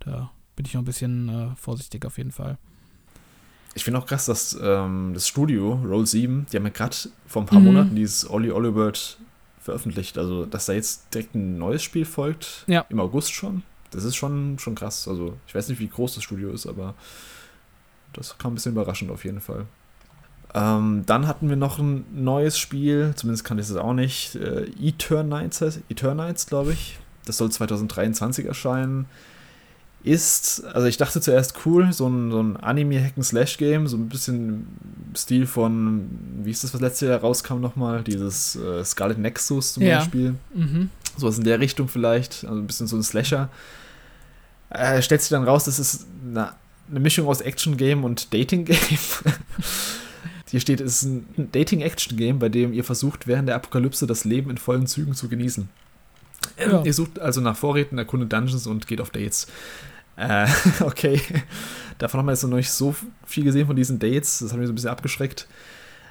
da bin ich noch ein bisschen äh, vorsichtig auf jeden Fall. Ich finde auch krass, dass ähm, das Studio, Roll 7, die haben ja gerade vor ein paar mhm. Monaten dieses Olli Olibert veröffentlicht. Also, dass da jetzt direkt ein neues Spiel folgt, ja. im August schon, das ist schon, schon krass. Also, ich weiß nicht, wie groß das Studio ist, aber das kam ein bisschen überraschend auf jeden Fall. Ähm, dann hatten wir noch ein neues Spiel, zumindest kann ich es auch nicht. Äh, Eternites heißt Eternites, glaube ich. Das soll 2023 erscheinen ist, also ich dachte zuerst cool, so ein, so ein Anime-Hacken-Slash-Game, so ein bisschen Stil von, wie ist das, was letztes Jahr rauskam nochmal, dieses äh, Scarlet Nexus zum ja. Beispiel. Mhm. Sowas in der Richtung vielleicht, also ein bisschen so ein Slasher. Äh, stellt sich dann raus, das ist eine, eine Mischung aus Action-Game und Dating-Game. Hier steht, es ist ein Dating-Action-Game, bei dem ihr versucht, während der Apokalypse das Leben in vollen Zügen zu genießen. Ja. Ihr sucht also nach Vorräten, erkundet Dungeons und geht auf Dates. Äh, okay. Davon haben wir jetzt noch nicht so viel gesehen von diesen Dates. Das hat mich so ein bisschen abgeschreckt.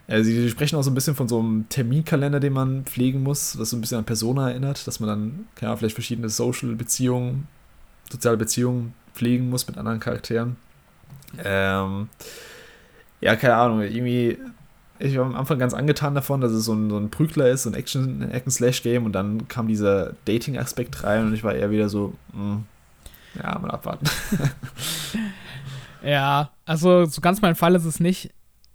Äh, sie sprechen auch so ein bisschen von so einem Terminkalender, den man pflegen muss, was so ein bisschen an Persona erinnert, dass man dann, ja, vielleicht verschiedene Social-Beziehungen, soziale Beziehungen pflegen muss mit anderen Charakteren. Ähm, ja, keine Ahnung, irgendwie, ich war am Anfang ganz angetan davon, dass es so ein, so ein Prügler ist, so ein Action-Slash-Game und dann kam dieser Dating-Aspekt rein und ich war eher wieder so, mh, hm, ja, mal abwarten. ja, also so ganz mein Fall ist es nicht.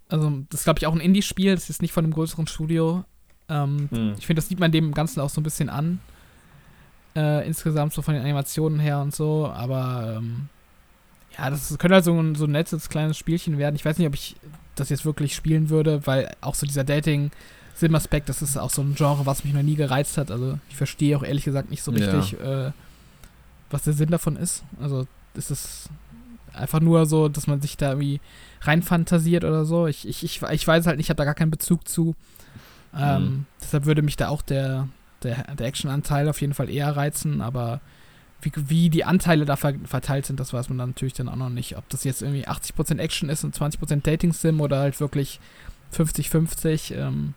Also, das ist, glaube ich, auch ein Indie-Spiel. Das ist nicht von einem größeren Studio. Ähm, hm. Ich finde, das sieht man dem Ganzen auch so ein bisschen an. Äh, insgesamt so von den Animationen her und so. Aber ähm, ja, das könnte halt so ein, so ein nettes kleines Spielchen werden. Ich weiß nicht, ob ich das jetzt wirklich spielen würde, weil auch so dieser Dating- Sim-Aspekt, das ist auch so ein Genre, was mich noch nie gereizt hat. Also ich verstehe auch ehrlich gesagt nicht so richtig, ja. äh, was der Sinn davon ist. Also ist es einfach nur so, dass man sich da irgendwie reinfantasiert oder so. Ich, ich, ich, ich weiß halt nicht, ich habe da gar keinen Bezug zu. Ähm, mhm. Deshalb würde mich da auch der, der, der Action-Anteil auf jeden Fall eher reizen, aber wie, wie die Anteile da verteilt sind, das weiß man dann natürlich dann auch noch nicht. Ob das jetzt irgendwie 80% Action ist und 20% Dating-Sim oder halt wirklich 50-50. Ähm,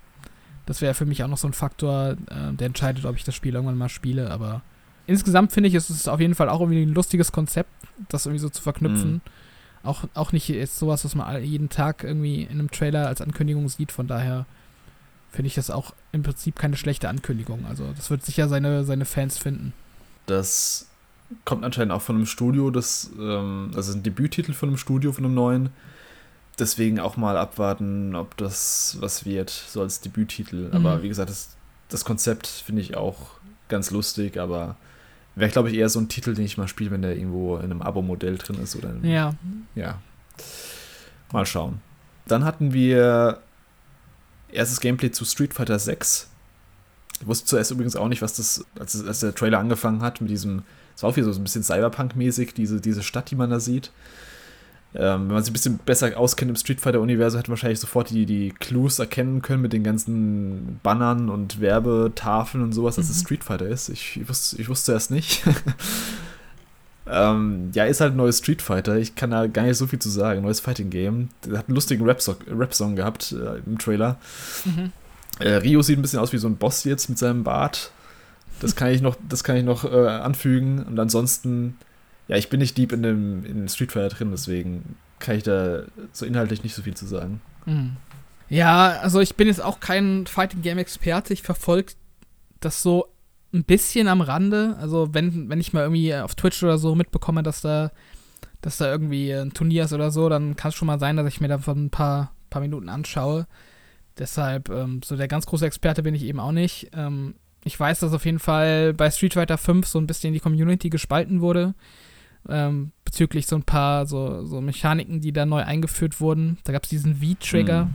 das wäre für mich auch noch so ein Faktor, äh, der entscheidet, ob ich das Spiel irgendwann mal spiele, aber insgesamt finde ich, ist es auf jeden Fall auch irgendwie ein lustiges Konzept, das irgendwie so zu verknüpfen. Mhm. Auch, auch nicht jetzt sowas, was man jeden Tag irgendwie in einem Trailer als Ankündigung sieht. Von daher finde ich das auch im Prinzip keine schlechte Ankündigung. Also das wird sicher seine, seine Fans finden. Das kommt anscheinend auch von einem Studio, das, ähm, also ein Debüttitel von einem Studio, von einem neuen, deswegen auch mal abwarten, ob das was wird, so als Debüttitel. Mhm. Aber wie gesagt, das, das Konzept finde ich auch ganz lustig, aber wäre, glaube ich, eher so ein Titel, den ich mal spiele, wenn der irgendwo in einem Abo-Modell drin ist. Oder in, ja. Ja. Mal schauen. Dann hatten wir erstes Gameplay zu Street Fighter 6. Ich wusste zuerst übrigens auch nicht, was das, als, als der Trailer angefangen hat, mit diesem, es war auch wieder so ein bisschen Cyberpunk-mäßig, diese, diese Stadt, die man da sieht. Ähm, wenn man sich ein bisschen besser auskennt im Street Fighter-Universum, hätte man wahrscheinlich sofort die, die Clues erkennen können mit den ganzen Bannern und Werbetafeln und sowas, dass es mhm. Street Fighter ist. Ich, ich, wusste, ich wusste erst nicht. ähm, ja, ist halt ein neues Street Fighter. Ich kann da gar nicht so viel zu sagen. Neues Fighting Game. Der hat einen lustigen Rap-Song Rap gehabt äh, im Trailer. Mhm. Äh, Rio sieht ein bisschen aus wie so ein Boss jetzt mit seinem Bart. Das kann ich noch, das kann ich noch äh, anfügen. Und ansonsten ja, ich bin nicht deep in dem in Street Fighter drin, deswegen kann ich da so inhaltlich nicht so viel zu sagen. Mhm. Ja, also ich bin jetzt auch kein Fighting Game Experte. Ich verfolge das so ein bisschen am Rande. Also wenn, wenn ich mal irgendwie auf Twitch oder so mitbekomme, dass da, dass da irgendwie ein Turnier ist oder so, dann kann es schon mal sein, dass ich mir davon ein paar, paar Minuten anschaue. Deshalb, ähm, so der ganz große Experte bin ich eben auch nicht. Ähm, ich weiß, dass auf jeden Fall bei Street Fighter 5 so ein bisschen die Community gespalten wurde ähm, bezüglich so ein paar so, so Mechaniken, die da neu eingeführt wurden. Da gab es diesen V-Trigger, mhm.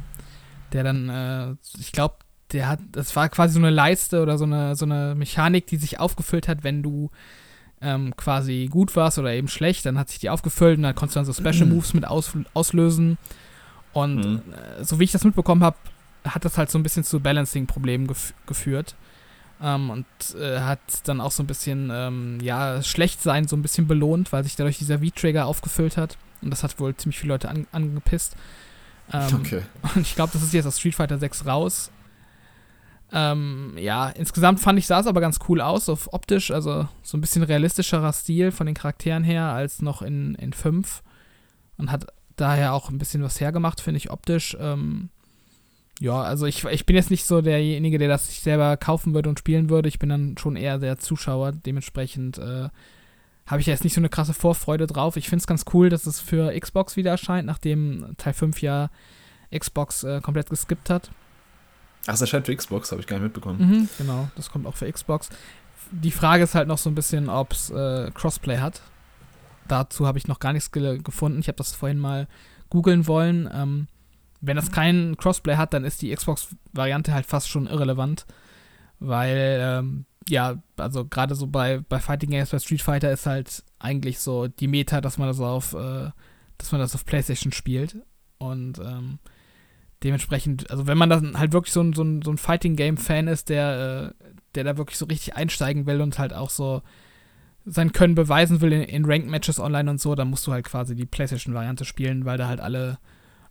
der dann, äh, ich glaube, der hat, das war quasi so eine Leiste oder so eine, so eine Mechanik, die sich aufgefüllt hat, wenn du ähm, quasi gut warst oder eben schlecht, dann hat sich die aufgefüllt und dann konntest du dann so Special mhm. Moves mit aus, auslösen. Und mhm. äh, so wie ich das mitbekommen habe, hat das halt so ein bisschen zu Balancing-Problemen gef geführt. Ähm, und äh, hat dann auch so ein bisschen, ähm, ja, schlecht sein so ein bisschen belohnt, weil sich dadurch dieser V-Trigger aufgefüllt hat. Und das hat wohl ziemlich viele Leute an, angepisst. Ähm, okay. Und ich glaube, das ist jetzt aus Street Fighter 6 raus. Ähm, ja, insgesamt fand ich, sah es aber ganz cool aus, auf optisch, also so ein bisschen realistischerer Stil von den Charakteren her als noch in, in 5. Und hat daher auch ein bisschen was hergemacht, finde ich optisch. Ähm, ja, also ich, ich bin jetzt nicht so derjenige, der das sich selber kaufen würde und spielen würde. Ich bin dann schon eher der Zuschauer. Dementsprechend äh, habe ich jetzt nicht so eine krasse Vorfreude drauf. Ich finde es ganz cool, dass es für Xbox wieder erscheint, nachdem Teil 5 ja Xbox äh, komplett geskippt hat. Ach, es erscheint für Xbox, habe ich gar nicht mitbekommen. Mhm, genau, das kommt auch für Xbox. Die Frage ist halt noch so ein bisschen, ob es äh, Crossplay hat. Dazu habe ich noch gar nichts ge gefunden. Ich habe das vorhin mal googeln wollen. Ähm, wenn das kein Crossplay hat, dann ist die Xbox-Variante halt fast schon irrelevant. Weil, ähm, ja, also gerade so bei, bei Fighting Games, bei Street Fighter ist halt eigentlich so die Meta, dass man das auf, äh, dass man das auf PlayStation spielt. Und ähm, dementsprechend, also wenn man dann halt wirklich so ein, so ein, so ein Fighting-Game-Fan ist, der, äh, der da wirklich so richtig einsteigen will und halt auch so sein Können beweisen will in, in Ranked-Matches online und so, dann musst du halt quasi die PlayStation-Variante spielen, weil da halt alle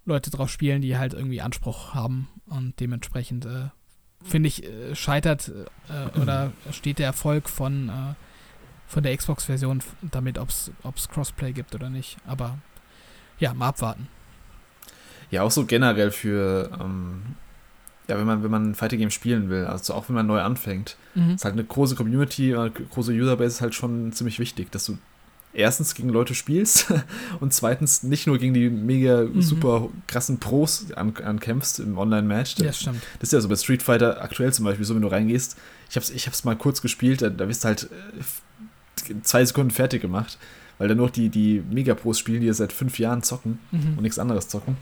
Leute drauf spielen, die halt irgendwie Anspruch haben und dementsprechend äh, finde ich äh, scheitert äh, oder steht der Erfolg von äh, von der Xbox-Version damit, ob es Crossplay gibt oder nicht. Aber ja, mal abwarten. Ja, auch so generell für ähm, ja, wenn man, wenn man ein Fighting Game spielen will, also auch wenn man neu anfängt, mhm. ist halt eine große Community, eine große Userbase ist halt schon ziemlich wichtig, dass du erstens gegen Leute spielst und zweitens nicht nur gegen die mega mhm. super krassen Pros an, ankämpfst im Online-Match. Ja, stimmt. Das ist ja so bei Street Fighter aktuell zum Beispiel so, wenn du reingehst. Ich hab's, ich hab's mal kurz gespielt, da, da bist du halt äh, zwei Sekunden fertig gemacht, weil da nur die, die Mega-Pros spielen, die ja seit fünf Jahren zocken mhm. und nichts anderes zocken.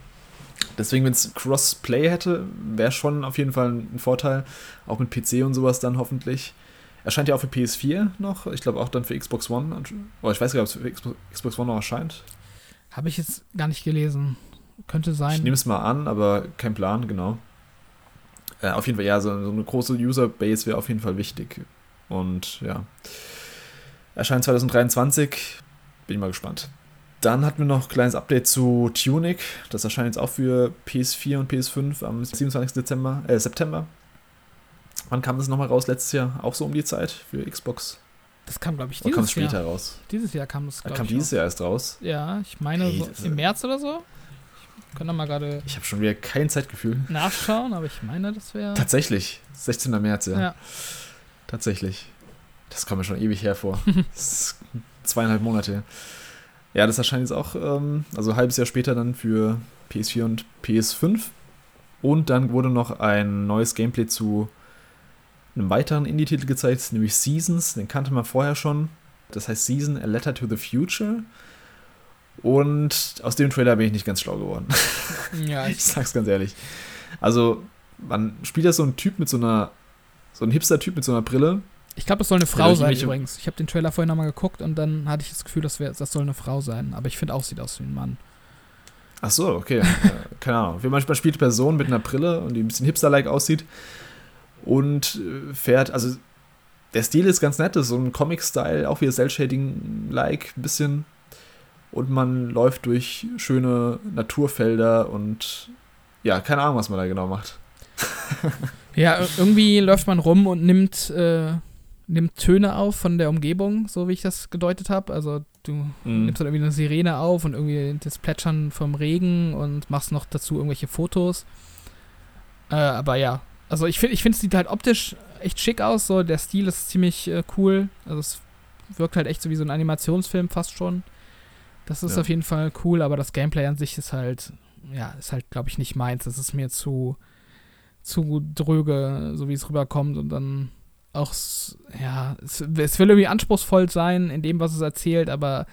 Deswegen, wenn es Crossplay hätte, wäre schon auf jeden Fall ein Vorteil. Auch mit PC und sowas dann hoffentlich. Erscheint ja auch für PS4 noch. Ich glaube auch dann für Xbox One. Oh, ich weiß gar nicht, ob es für Xbox One noch erscheint. Habe ich jetzt gar nicht gelesen. Könnte sein. Ich nehme es mal an, aber kein Plan, genau. Äh, auf jeden Fall, ja, so, so eine große Userbase wäre auf jeden Fall wichtig. Und ja. Erscheint 2023. Bin ich mal gespannt. Dann hatten wir noch ein kleines Update zu Tunic. Das erscheint jetzt auch für PS4 und PS5 am 27. Dezember, äh, September. Wann kam das nochmal raus? Letztes Jahr? Auch so um die Zeit für Xbox? Das kam, glaube ich, dieses Jahr. kam später Jahr. raus? Dieses Jahr kam das, glaube ich. Kam dieses Jahr erst raus? Ja, ich meine hey, so im März oder so. Ich kann da mal gerade. Ich habe schon wieder kein Zeitgefühl. Nachschauen, aber ich meine, das wäre. Tatsächlich. 16. März, ja. ja. Tatsächlich. Das kommt mir schon ewig hervor. zweieinhalb Monate. Ja, das erscheint jetzt auch, ähm, also ein halbes Jahr später dann für PS4 und PS5. Und dann wurde noch ein neues Gameplay zu einem weiteren Indie-Titel gezeigt, nämlich Seasons. Den kannte man vorher schon. Das heißt Season, A Letter to the Future. Und aus dem Trailer bin ich nicht ganz schlau geworden. Ja, ich sag's ganz ehrlich. Also, man spielt da so einen Typ mit so einer, so ein Hipster-Typ mit so einer Brille. Ich glaube, das soll eine Frau Ja, sein ich- übrigens. Ich habe den Trailer vorhin nochmal geguckt und dann hatte ich das Gefühl, das, wär, das soll eine Frau sein. Aber ich finde auch, sieht aus wie ein Mann. Ach so, okay. Äh, Keine Ahnung. Fall man spielt Person mit einer Brille und die ein bisschen hipster-like aussieht und äh, fährt, also der Stil ist ganz nett, ist so ein Comic-Style, auch wieder Cell-Shading-like ein bisschen. Und man läuft durch schöne Naturfelder und ja, keine Ahnung, was man da genau macht. Ja, ir- irgendwie läuft man rum und nimmt, äh, nimmt Töne auf von der Umgebung, so wie ich das gedeutet habe. Also du Mhm. nimmst dann irgendwie eine Sirene auf und irgendwie das Plätschern vom Regen und machst noch dazu irgendwelche Fotos. Äh, aber ja, also ich finde, ich finde, es sieht halt optisch echt schick aus. So der Stil ist ziemlich äh, cool. Also es wirkt halt echt so wie so ein Animationsfilm fast schon. Das ist Ja. auf jeden Fall cool, aber das Gameplay an sich ist halt, ja, ist halt, glaube ich, nicht meins. Das ist mir zu, zu dröge, so wie es rüberkommt und dann auch, ja, es, es will irgendwie anspruchsvoll sein in dem, was es erzählt, aber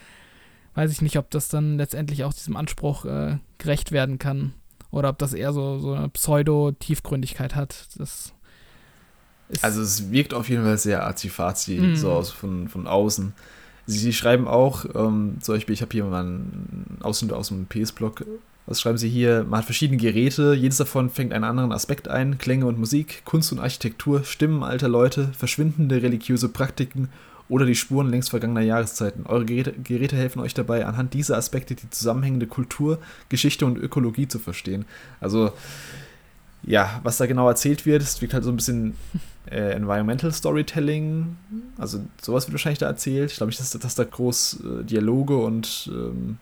weiß ich nicht, ob das dann letztendlich auch diesem Anspruch äh, gerecht werden kann oder ob das eher so, so eine Pseudo-Tiefgründigkeit hat. Das Also es wirkt auf jeden Fall sehr azi-fazi, Mhm. so aus, von, von außen. Sie, sie schreiben auch, ähm, zum Beispiel, ich habe hier mal einen Ausschnitt aus dem PS-Blog. Was schreiben sie hier? Man hat verschiedene Geräte, jedes davon fängt einen anderen Aspekt ein. Klänge und Musik, Kunst und Architektur, Stimmen alter Leute, verschwindende religiöse Praktiken oder die Spuren längst vergangener Jahreszeiten. Eure Geräte, Geräte helfen euch dabei, anhand dieser Aspekte die zusammenhängende Kultur, Geschichte und Ökologie zu verstehen. Also, ja, was da genau erzählt wird, es wirkt halt so ein bisschen äh, Environmental Storytelling. Also sowas wird wahrscheinlich da erzählt. Ich glaube nicht, dass, dass da groß äh, Dialoge und ähm,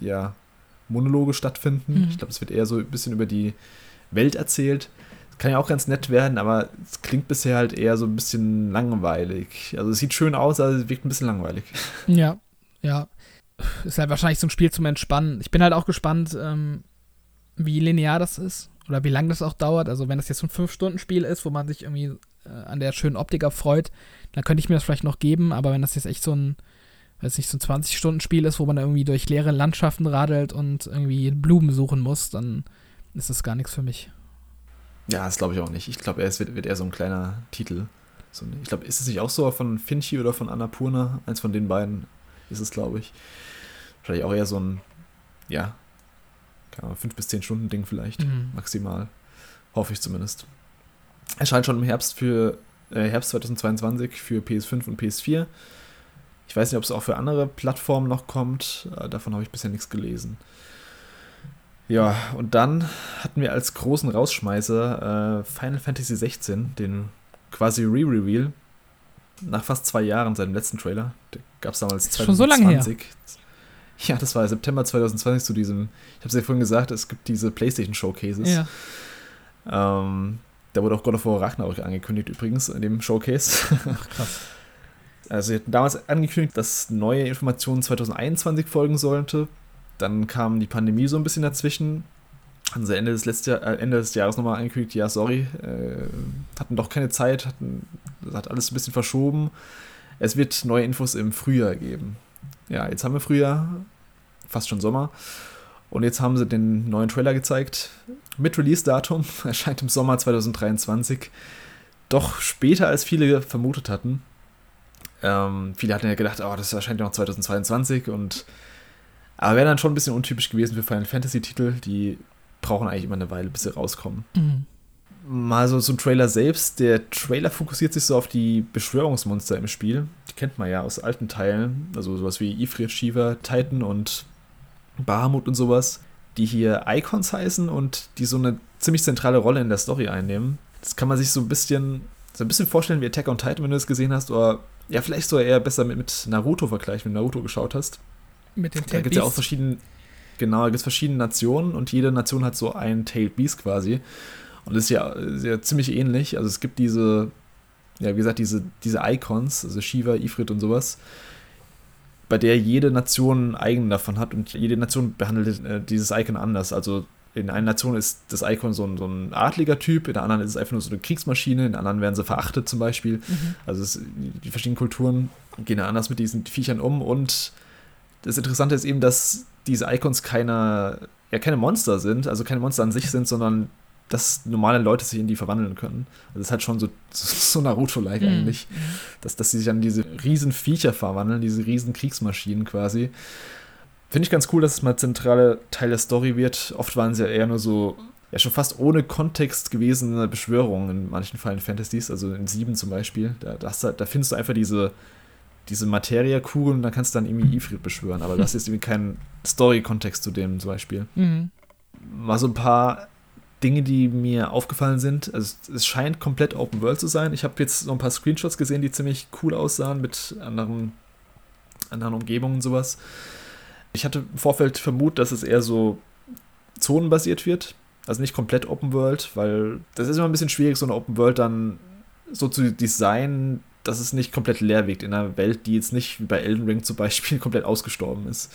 ja, Monologe stattfinden. Mhm. Ich glaube, es wird eher so ein bisschen über die Welt erzählt. Kann ja auch ganz nett werden, aber es klingt bisher halt eher so ein bisschen langweilig. Also es sieht schön aus, aber es wirkt ein bisschen langweilig. Ja, ja. Ist halt wahrscheinlich so ein Spiel zum Entspannen. Ich bin halt auch gespannt, ähm, wie linear das ist oder wie lange das auch dauert. Also, wenn das jetzt so ein 5-Stunden-Spiel ist, wo man sich irgendwie äh, an der schönen Optik erfreut, dann könnte ich mir das vielleicht noch geben. Aber wenn das jetzt echt so ein, weiß nicht, so ein 20-Stunden-Spiel ist, wo man irgendwie durch leere Landschaften radelt und irgendwie Blumen suchen muss, dann ist das gar nichts für mich. Ja, das glaube ich auch nicht. Ich glaube, es wird, wird eher so ein kleiner Titel. So, ich glaube, ist es nicht auch so von Finchi oder von Annapurna? Eins von den beiden ist es, glaube ich. Vielleicht auch eher so ein, ja, keine fünf bis zehn Stunden Ding vielleicht. Mhm. Maximal. Hoffe ich zumindest. Erscheint schon im Herbst für äh, Herbst 2022 für PS5 und PS4. Ich weiß nicht, ob es auch für andere Plattformen noch kommt. Äh, davon habe ich bisher nichts gelesen. Ja, und dann hatten wir als großen Rausschmeißer äh, Final Fantasy 16, den quasi Re-Reveal. Nach fast zwei Jahren seinem letzten Trailer. Der gab es damals Ist schon so lange her. Ja, das war September 2020 zu diesem, ich habe es ja vorhin gesagt, es gibt diese PlayStation Showcases. Ja. Ähm, da wurde auch God of War Ragnarok angekündigt übrigens in dem Showcase. Ach, krass. Also sie hatten damals angekündigt, dass neue Informationen 2021 folgen sollte. Dann kam die Pandemie so ein bisschen dazwischen. Also Ende des, letzten äh, Ende des Jahres nochmal angekündigt, ja, sorry, äh, hatten doch keine Zeit, hatten, hat alles ein bisschen verschoben. Es wird neue Infos im Frühjahr geben. Ja, jetzt haben wir Frühjahr, fast schon Sommer. Und jetzt haben sie den neuen Trailer gezeigt. Mit Release-Datum, erscheint im Sommer 2023. Doch später als viele vermutet hatten. Ähm, viele hatten ja gedacht, oh, das erscheint ja noch 2022 und aber wäre dann schon ein bisschen untypisch gewesen für Final Fantasy Titel, die brauchen eigentlich immer eine Weile, bis sie rauskommen. Mhm. Mal so zum Trailer selbst. Der Trailer fokussiert sich so auf die Beschwörungsmonster im Spiel. Die kennt man ja aus alten Teilen, also sowas wie Ifrit, Shiva, Titan und Bahamut und sowas, die hier Icons heißen und die so eine ziemlich zentrale Rolle in der Story einnehmen. Das kann man sich so ein bisschen so ein bisschen vorstellen wie Attack on Titan, wenn du das gesehen hast, oder ja, vielleicht sogar eher besser mit, mit Naruto vergleichen, wenn du Naruto geschaut hast. Mit den Da Tailed gibt es ja auch verschiedene, genau, da gibt verschiedene Nationen und jede Nation hat so einen Tailed Beast quasi. Und das ist ja, ist ja ziemlich ähnlich. Also es gibt diese, ja, wie gesagt, diese, diese Icons, also Shiva, Ifrit und sowas, bei der jede Nation einen eigenen davon hat und jede Nation behandelt äh, dieses Icon anders. Also in einer Nation ist das Icon so ein, so ein adliger Typ, in der anderen ist es einfach nur so eine Kriegsmaschine, in der anderen werden sie verachtet zum Beispiel. Mhm. Also es, die verschiedenen Kulturen gehen ja anders mit diesen Viechern um und das Interessante ist eben, dass diese Icons keine, ja, keine Monster sind, also keine Monster an sich sind, sondern dass normale Leute sich in die verwandeln können. Also das ist halt schon so, so Naruto-like mhm. eigentlich, dass, dass sie sich an diese riesen Viecher verwandeln, diese riesen Kriegsmaschinen quasi. Finde ich ganz cool, dass es mal zentraler Teil der Story wird. Oft waren sie ja eher nur so, ja schon fast ohne Kontext gewesene Beschwörungen in manchen Final Fantasies, also in sieben zum Beispiel. Da, da, da findest du einfach diese, diese Materia-Kugel und dann kannst du dann irgendwie Ifrit beschwören. Aber das ist irgendwie kein Story-Kontext zu dem zum Beispiel. Mhm. Mal so ein paar Dinge, die mir aufgefallen sind. Also es scheint komplett Open World zu sein. Ich habe jetzt noch ein paar Screenshots gesehen, die ziemlich cool aussahen mit anderen, anderen Umgebungen und sowas. Ich hatte im Vorfeld vermutet, dass es eher so zonenbasiert wird. Also nicht komplett Open World, weil das ist immer ein bisschen schwierig, so eine Open World dann so zu designen, dass es nicht komplett leer wirkt in einer Welt, die jetzt nicht wie bei Elden Ring zum Beispiel komplett ausgestorben ist.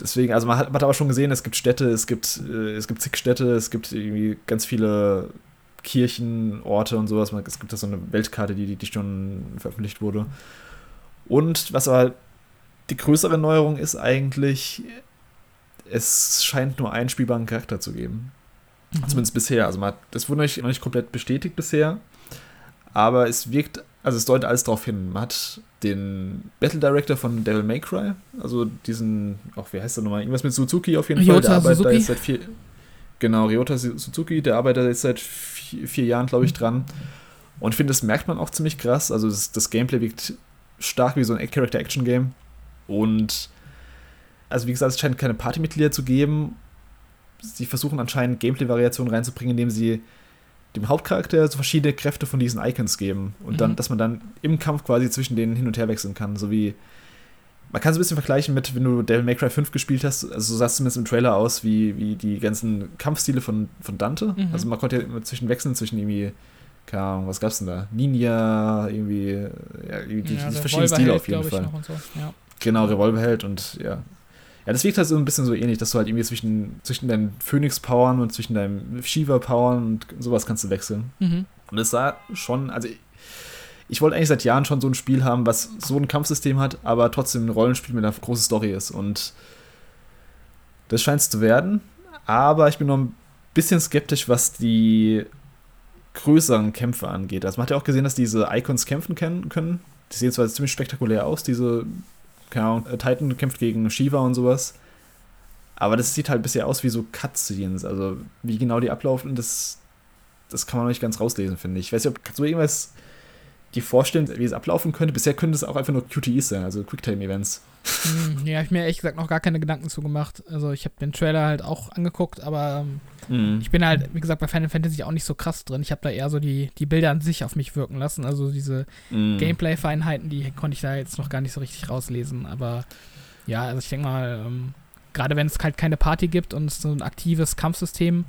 Deswegen, also man hat, man hat aber schon gesehen, es gibt Städte, es gibt, äh, es gibt zig Städte, es gibt irgendwie ganz viele Kirchen, Orte und sowas. Es gibt da so eine Weltkarte, die, die schon veröffentlicht wurde. Und was aber die größere Neuerung ist eigentlich, es scheint nur einen spielbaren Charakter zu geben. Mhm. Zumindest bisher. Also man hat, das wurde noch nicht komplett bestätigt bisher. Aber es wirkt, also es deutet alles darauf hin. Man hat den Battle Director von Devil May Cry, also diesen, auch wie heißt der nochmal? Irgendwas mit Suzuki auf jeden Ryota Fall. Der arbeitet da jetzt seit vier, genau, Ryota Suzuki, der arbeitet jetzt seit vier, vier Jahren, glaube ich, dran. Und ich finde, das merkt man auch ziemlich krass. Also das, das Gameplay wirkt stark wie so ein Character-Action-Game. Und also wie gesagt, es scheint keine Partymitglieder zu geben. Sie versuchen anscheinend Gameplay-Variationen reinzubringen, indem sie dem Hauptcharakter so verschiedene Kräfte von diesen Icons geben. Und mhm. dann, dass man dann im Kampf quasi zwischen denen hin und her wechseln kann. So wie. Man kann es ein bisschen vergleichen mit, wenn du Devil May Cry 5 gespielt hast, also so sah es zumindest im Trailer aus, wie, wie die ganzen Kampfstile von, von Dante. Mhm. Also man konnte ja immer zwischen wechseln, zwischen irgendwie, keine Ahnung, was gab's denn da? Ninja, irgendwie, ja, irgendwie die, ja, die verschiedenen Stile auf jeden Fall. So. Ja. Genau, Revolverheld und ja. Ja, das wirkt halt so ein bisschen so ähnlich, dass du halt irgendwie zwischen, zwischen deinen Phoenix-Powern und zwischen deinem Shiva-Powern und sowas kannst du wechseln. Mhm. Und es sah schon, also ich, ich wollte eigentlich seit Jahren schon so ein Spiel haben, was so ein Kampfsystem hat, aber trotzdem ein Rollenspiel mit einer großen Story ist. Und das scheint es zu werden. Aber ich bin noch ein bisschen skeptisch, was die größeren Kämpfe angeht. Also man hat ja auch gesehen, dass diese Icons kämpfen können. Die sehen zwar ziemlich spektakulär aus, diese keine Ahnung, äh, Titan kämpft gegen Shiva und sowas. Aber das sieht halt bisher aus wie so Cutscenes. Also, wie genau die ablaufen, das, das kann man noch nicht ganz rauslesen, finde ich. Ich weiß nicht, ob kannst du irgendwas die vorstellen, wie es ablaufen könnte? Bisher könnte es auch einfach nur QTEs sein, also Quicktime-Events. Hm, ja, ich mir ehrlich gesagt noch gar keine Gedanken zu gemacht. Also, ich habe den Trailer halt auch angeguckt, aber ähm, mhm. ich bin halt, wie gesagt, bei Final Fantasy auch nicht so krass drin. Ich habe da eher so die, die Bilder an sich auf mich wirken lassen. Also, diese mhm. Gameplay-Feinheiten, die konnte ich da jetzt noch gar nicht so richtig rauslesen. Aber ja, also ich denke mal, ähm, gerade wenn es halt keine Party gibt und es so ein aktives Kampfsystem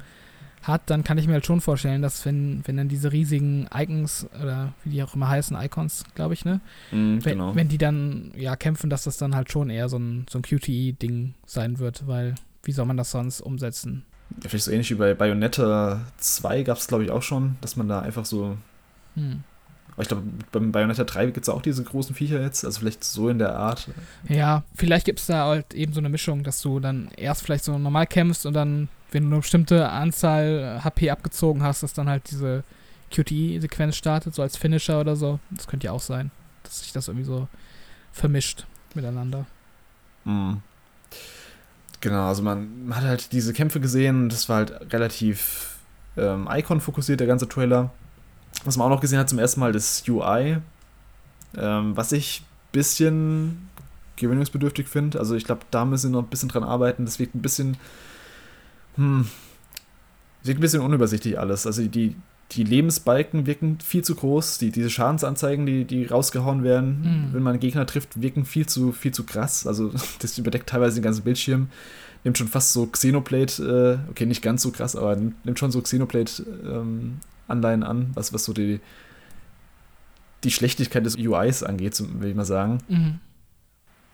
hat, dann kann ich mir halt schon vorstellen, dass wenn, wenn dann diese riesigen Icons oder wie die auch immer heißen, Icons, glaube ich, ne? Mm, wenn, genau. wenn die dann ja kämpfen, dass das dann halt schon eher so ein, so ein QTE-Ding sein wird, weil wie soll man das sonst umsetzen? Ja, vielleicht so ähnlich wie bei Bayonetta 2 gab es, glaube ich, auch schon, dass man da einfach so. Hm. Aber ich glaube, beim Bayonetta 3 gibt es auch diese großen Viecher jetzt, also vielleicht so in der Art. Ja, vielleicht gibt es da halt eben so eine Mischung, dass du dann erst vielleicht so normal kämpfst und dann wenn du eine bestimmte Anzahl HP äh, abgezogen hast, dass dann halt diese QTE-Sequenz startet, so als Finisher oder so. Das könnte ja auch sein, dass sich das irgendwie so vermischt miteinander. Mhm. Genau, also man, man, hat halt diese Kämpfe gesehen, das war halt relativ ähm, Icon-fokussiert, der ganze Trailer. Was man auch noch gesehen hat zum ersten Mal, das UI, ähm, was ich ein bisschen gewöhnungsbedürftig finde. Also ich glaube, da müssen wir noch ein bisschen dran arbeiten. Das wirkt ein bisschen hm, sieht ein bisschen unübersichtlich alles. Also die, die Lebensbalken wirken viel zu groß. Die, diese Schadensanzeigen, die, die rausgehauen werden, mhm. wenn man einen Gegner trifft, wirken viel zu, viel zu krass. Also das überdeckt teilweise den ganzen Bildschirm. Nimmt schon fast so Xenoblade, äh, okay, nicht ganz so krass, aber nimmt, nimmt schon so Xenoblade-Anleihen ähm, an, was, was so die, die Schlechtigkeit des UIs angeht, will ich mal sagen. Mhm.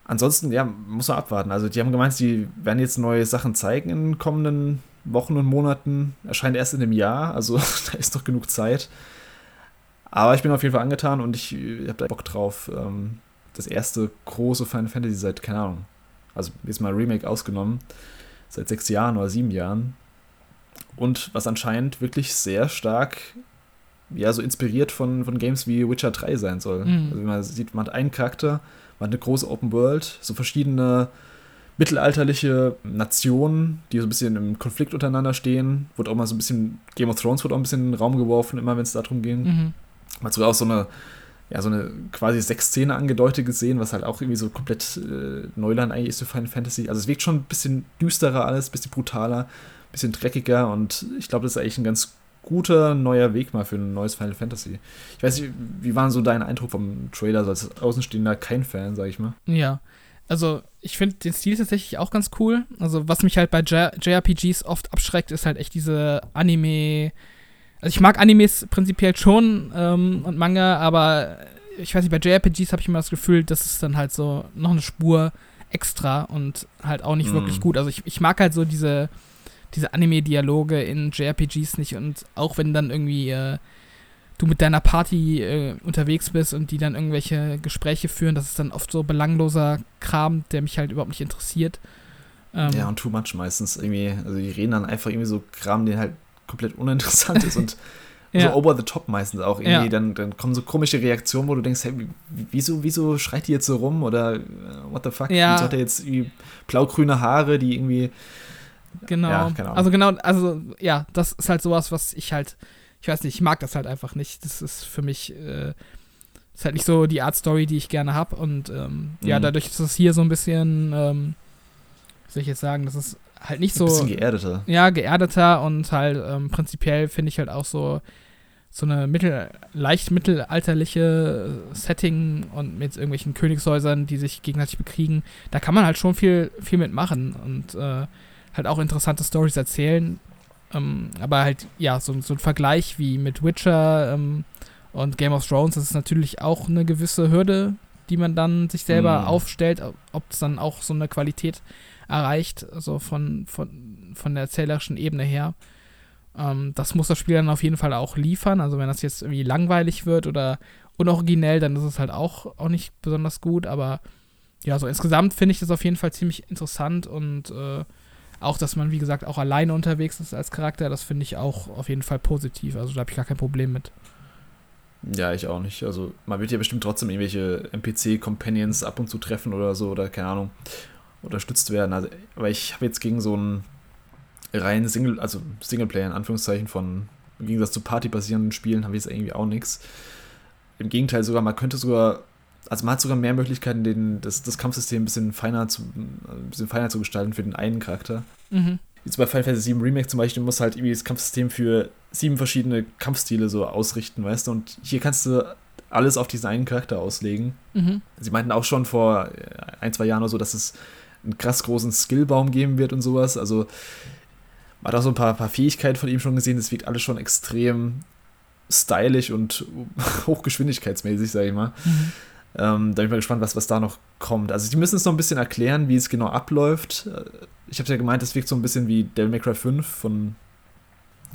Ansonsten, ja, muss man abwarten. Also, die haben gemeint, sie werden jetzt neue Sachen zeigen in den kommenden Wochen und Monaten. Erscheint erst in dem Jahr, also da ist noch genug Zeit. Aber ich bin auf jeden Fall angetan und ich, ich habe da Bock drauf. Ähm, das erste große Final Fantasy seit, keine Ahnung, also jetzt mal Remake ausgenommen, seit sechs Jahren oder sieben Jahren. Und was anscheinend wirklich sehr stark, ja, so inspiriert von, von Games wie Witcher 3 sein soll. Mhm. Also man sieht, man hat einen Charakter, hat eine große Open World, so verschiedene mittelalterliche Nationen, die so ein bisschen im Konflikt untereinander stehen. Wurde auch mal so ein bisschen, Game of Thrones wurde auch ein bisschen in den Raum geworfen, immer wenn es darum ging. Mhm. Man hat sogar auch so eine, ja, so eine quasi Sechs-Szene angedeutet gesehen, was halt auch irgendwie so komplett äh, Neuland eigentlich ist für Final Fantasy. Also es wirkt schon ein bisschen düsterer alles, ein bisschen brutaler, ein bisschen dreckiger und ich glaube, das ist eigentlich ein ganz guter neuer Weg mal für ein neues Final Fantasy. Ich weiß nicht, wie war so dein Eindruck vom Trailer, so als Außenstehender kein Fan, sag ich mal? Ja, also ich finde den Stil tatsächlich auch ganz cool. Also was mich halt bei J JRPGs oft abschreckt, ist halt echt diese Anime. Also ich mag Animes prinzipiell schon ähm, und Manga, aber ich weiß nicht, bei JRPGs habe ich immer das Gefühl, das ist dann halt so noch eine Spur extra und halt auch nicht mm. wirklich gut. Also ich, ich mag halt so diese diese Anime-Dialoge in JRPGs nicht und auch wenn dann irgendwie äh, du mit deiner Party äh, unterwegs bist und die dann irgendwelche Gespräche führen, das ist dann oft so belangloser Kram, der mich halt überhaupt nicht interessiert. Ähm, ja, und too much meistens irgendwie. Also die reden dann einfach irgendwie so Kram, der halt komplett uninteressant ist und ja. so over the top meistens auch irgendwie. Ja. Dann, dann kommen so komische Reaktionen, wo du denkst, hey, wieso, wieso schreit die jetzt so rum oder uh, what the fuck? Ja. Wieso hat er jetzt irgendwie blau-grüne Haare, die irgendwie Genau. Ja, also genau, also ja, das ist halt sowas, was ich halt, ich weiß nicht, ich mag das halt einfach nicht. Das ist für mich, äh, ist halt nicht so die Art Story, die ich gerne habe. Und ähm, mhm. ja, dadurch ist es hier so ein bisschen, ähm, wie soll ich jetzt sagen, das ist halt nicht so. Ein bisschen geerdeter. Ja, geerdeter und halt ähm, prinzipiell finde ich halt auch so so eine mittel, leicht mittelalterliche Setting und mit irgendwelchen Königshäusern, die sich gegenseitig bekriegen, da kann man halt schon viel, viel mitmachen. Und äh, halt auch interessante Stories erzählen. Ähm, aber halt, ja, so, so, ein Vergleich wie mit Witcher ähm, und Game of Thrones, das ist natürlich auch eine gewisse Hürde, die man dann sich selber mm. aufstellt, ob es dann auch so eine Qualität erreicht, also von, von, von der erzählerischen Ebene her. Ähm, das muss das Spiel dann auf jeden Fall auch liefern. Also wenn das jetzt irgendwie langweilig wird oder unoriginell, dann ist es halt auch, auch nicht besonders gut. Aber ja, so insgesamt finde ich das auf jeden Fall ziemlich interessant und äh, auch, dass man, wie gesagt, auch alleine unterwegs ist als Charakter, das finde ich auch auf jeden Fall positiv. Also da habe ich gar kein Problem mit. Ja, ich auch nicht. Also man wird ja bestimmt trotzdem irgendwelche NPC-Companions ab und zu treffen oder so oder keine Ahnung, unterstützt werden. Also, aber ich habe jetzt gegen so einen reinen Single, also Singleplayer in Anführungszeichen von, im Gegensatz zu partybasierenden Spielen, habe ich jetzt irgendwie auch nichts. Im Gegenteil sogar, man könnte sogar also man hat sogar mehr Möglichkeiten, den, das, das Kampfsystem ein bisschen feiner zu, ein bisschen feiner zu gestalten für den einen Charakter. Mhm. Jetzt bei Final Fantasy VII Remake zum Beispiel, du musst halt irgendwie das Kampfsystem für sieben verschiedene Kampfstile so ausrichten, weißt du? Und hier kannst du alles auf diesen einen Charakter auslegen. Mhm. Sie meinten auch schon vor ein, zwei Jahren oder so, dass es einen krass großen Skillbaum geben wird und sowas. Also man hat auch so ein paar, paar Fähigkeiten von ihm schon gesehen. Das wirkt alles schon extrem stylisch und hochgeschwindigkeitsmäßig, sag ich mal. Mhm. Ähm, da bin ich mal gespannt, was, was da noch kommt. Also, die müssen es noch ein bisschen erklären, wie es genau abläuft. Äh, ich habe ja gemeint, es wirkt so ein bisschen wie Devil May Cry 5 von.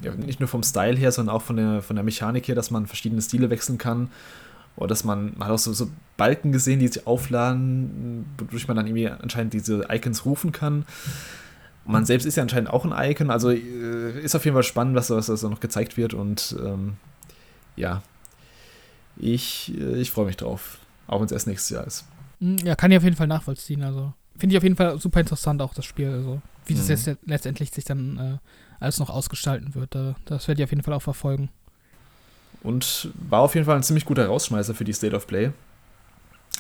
Ja, nicht nur vom Style her, sondern auch von der, von der Mechanik her, dass man verschiedene Stile wechseln kann. Oder dass man, man hat auch so, so Balken gesehen, die sich aufladen, wodurch man dann irgendwie anscheinend diese Icons rufen kann. Man selbst ist ja anscheinend auch ein Icon, also äh, ist auf jeden Fall spannend, was, was da noch gezeigt wird. Und ähm, ja, ich, äh, ich freue mich drauf. Auch wenn es erst nächstes Jahr ist. Hm, ja, kann ich auf jeden Fall nachvollziehen. Also finde ich auf jeden Fall super interessant auch das Spiel. Also wie das mhm. jetzt letztendlich sich dann äh, alles noch ausgestalten wird. Da, das werde ich auf jeden Fall auch verfolgen. Und war auf jeden Fall ein ziemlich guter Rausschmeißer für die State of Play.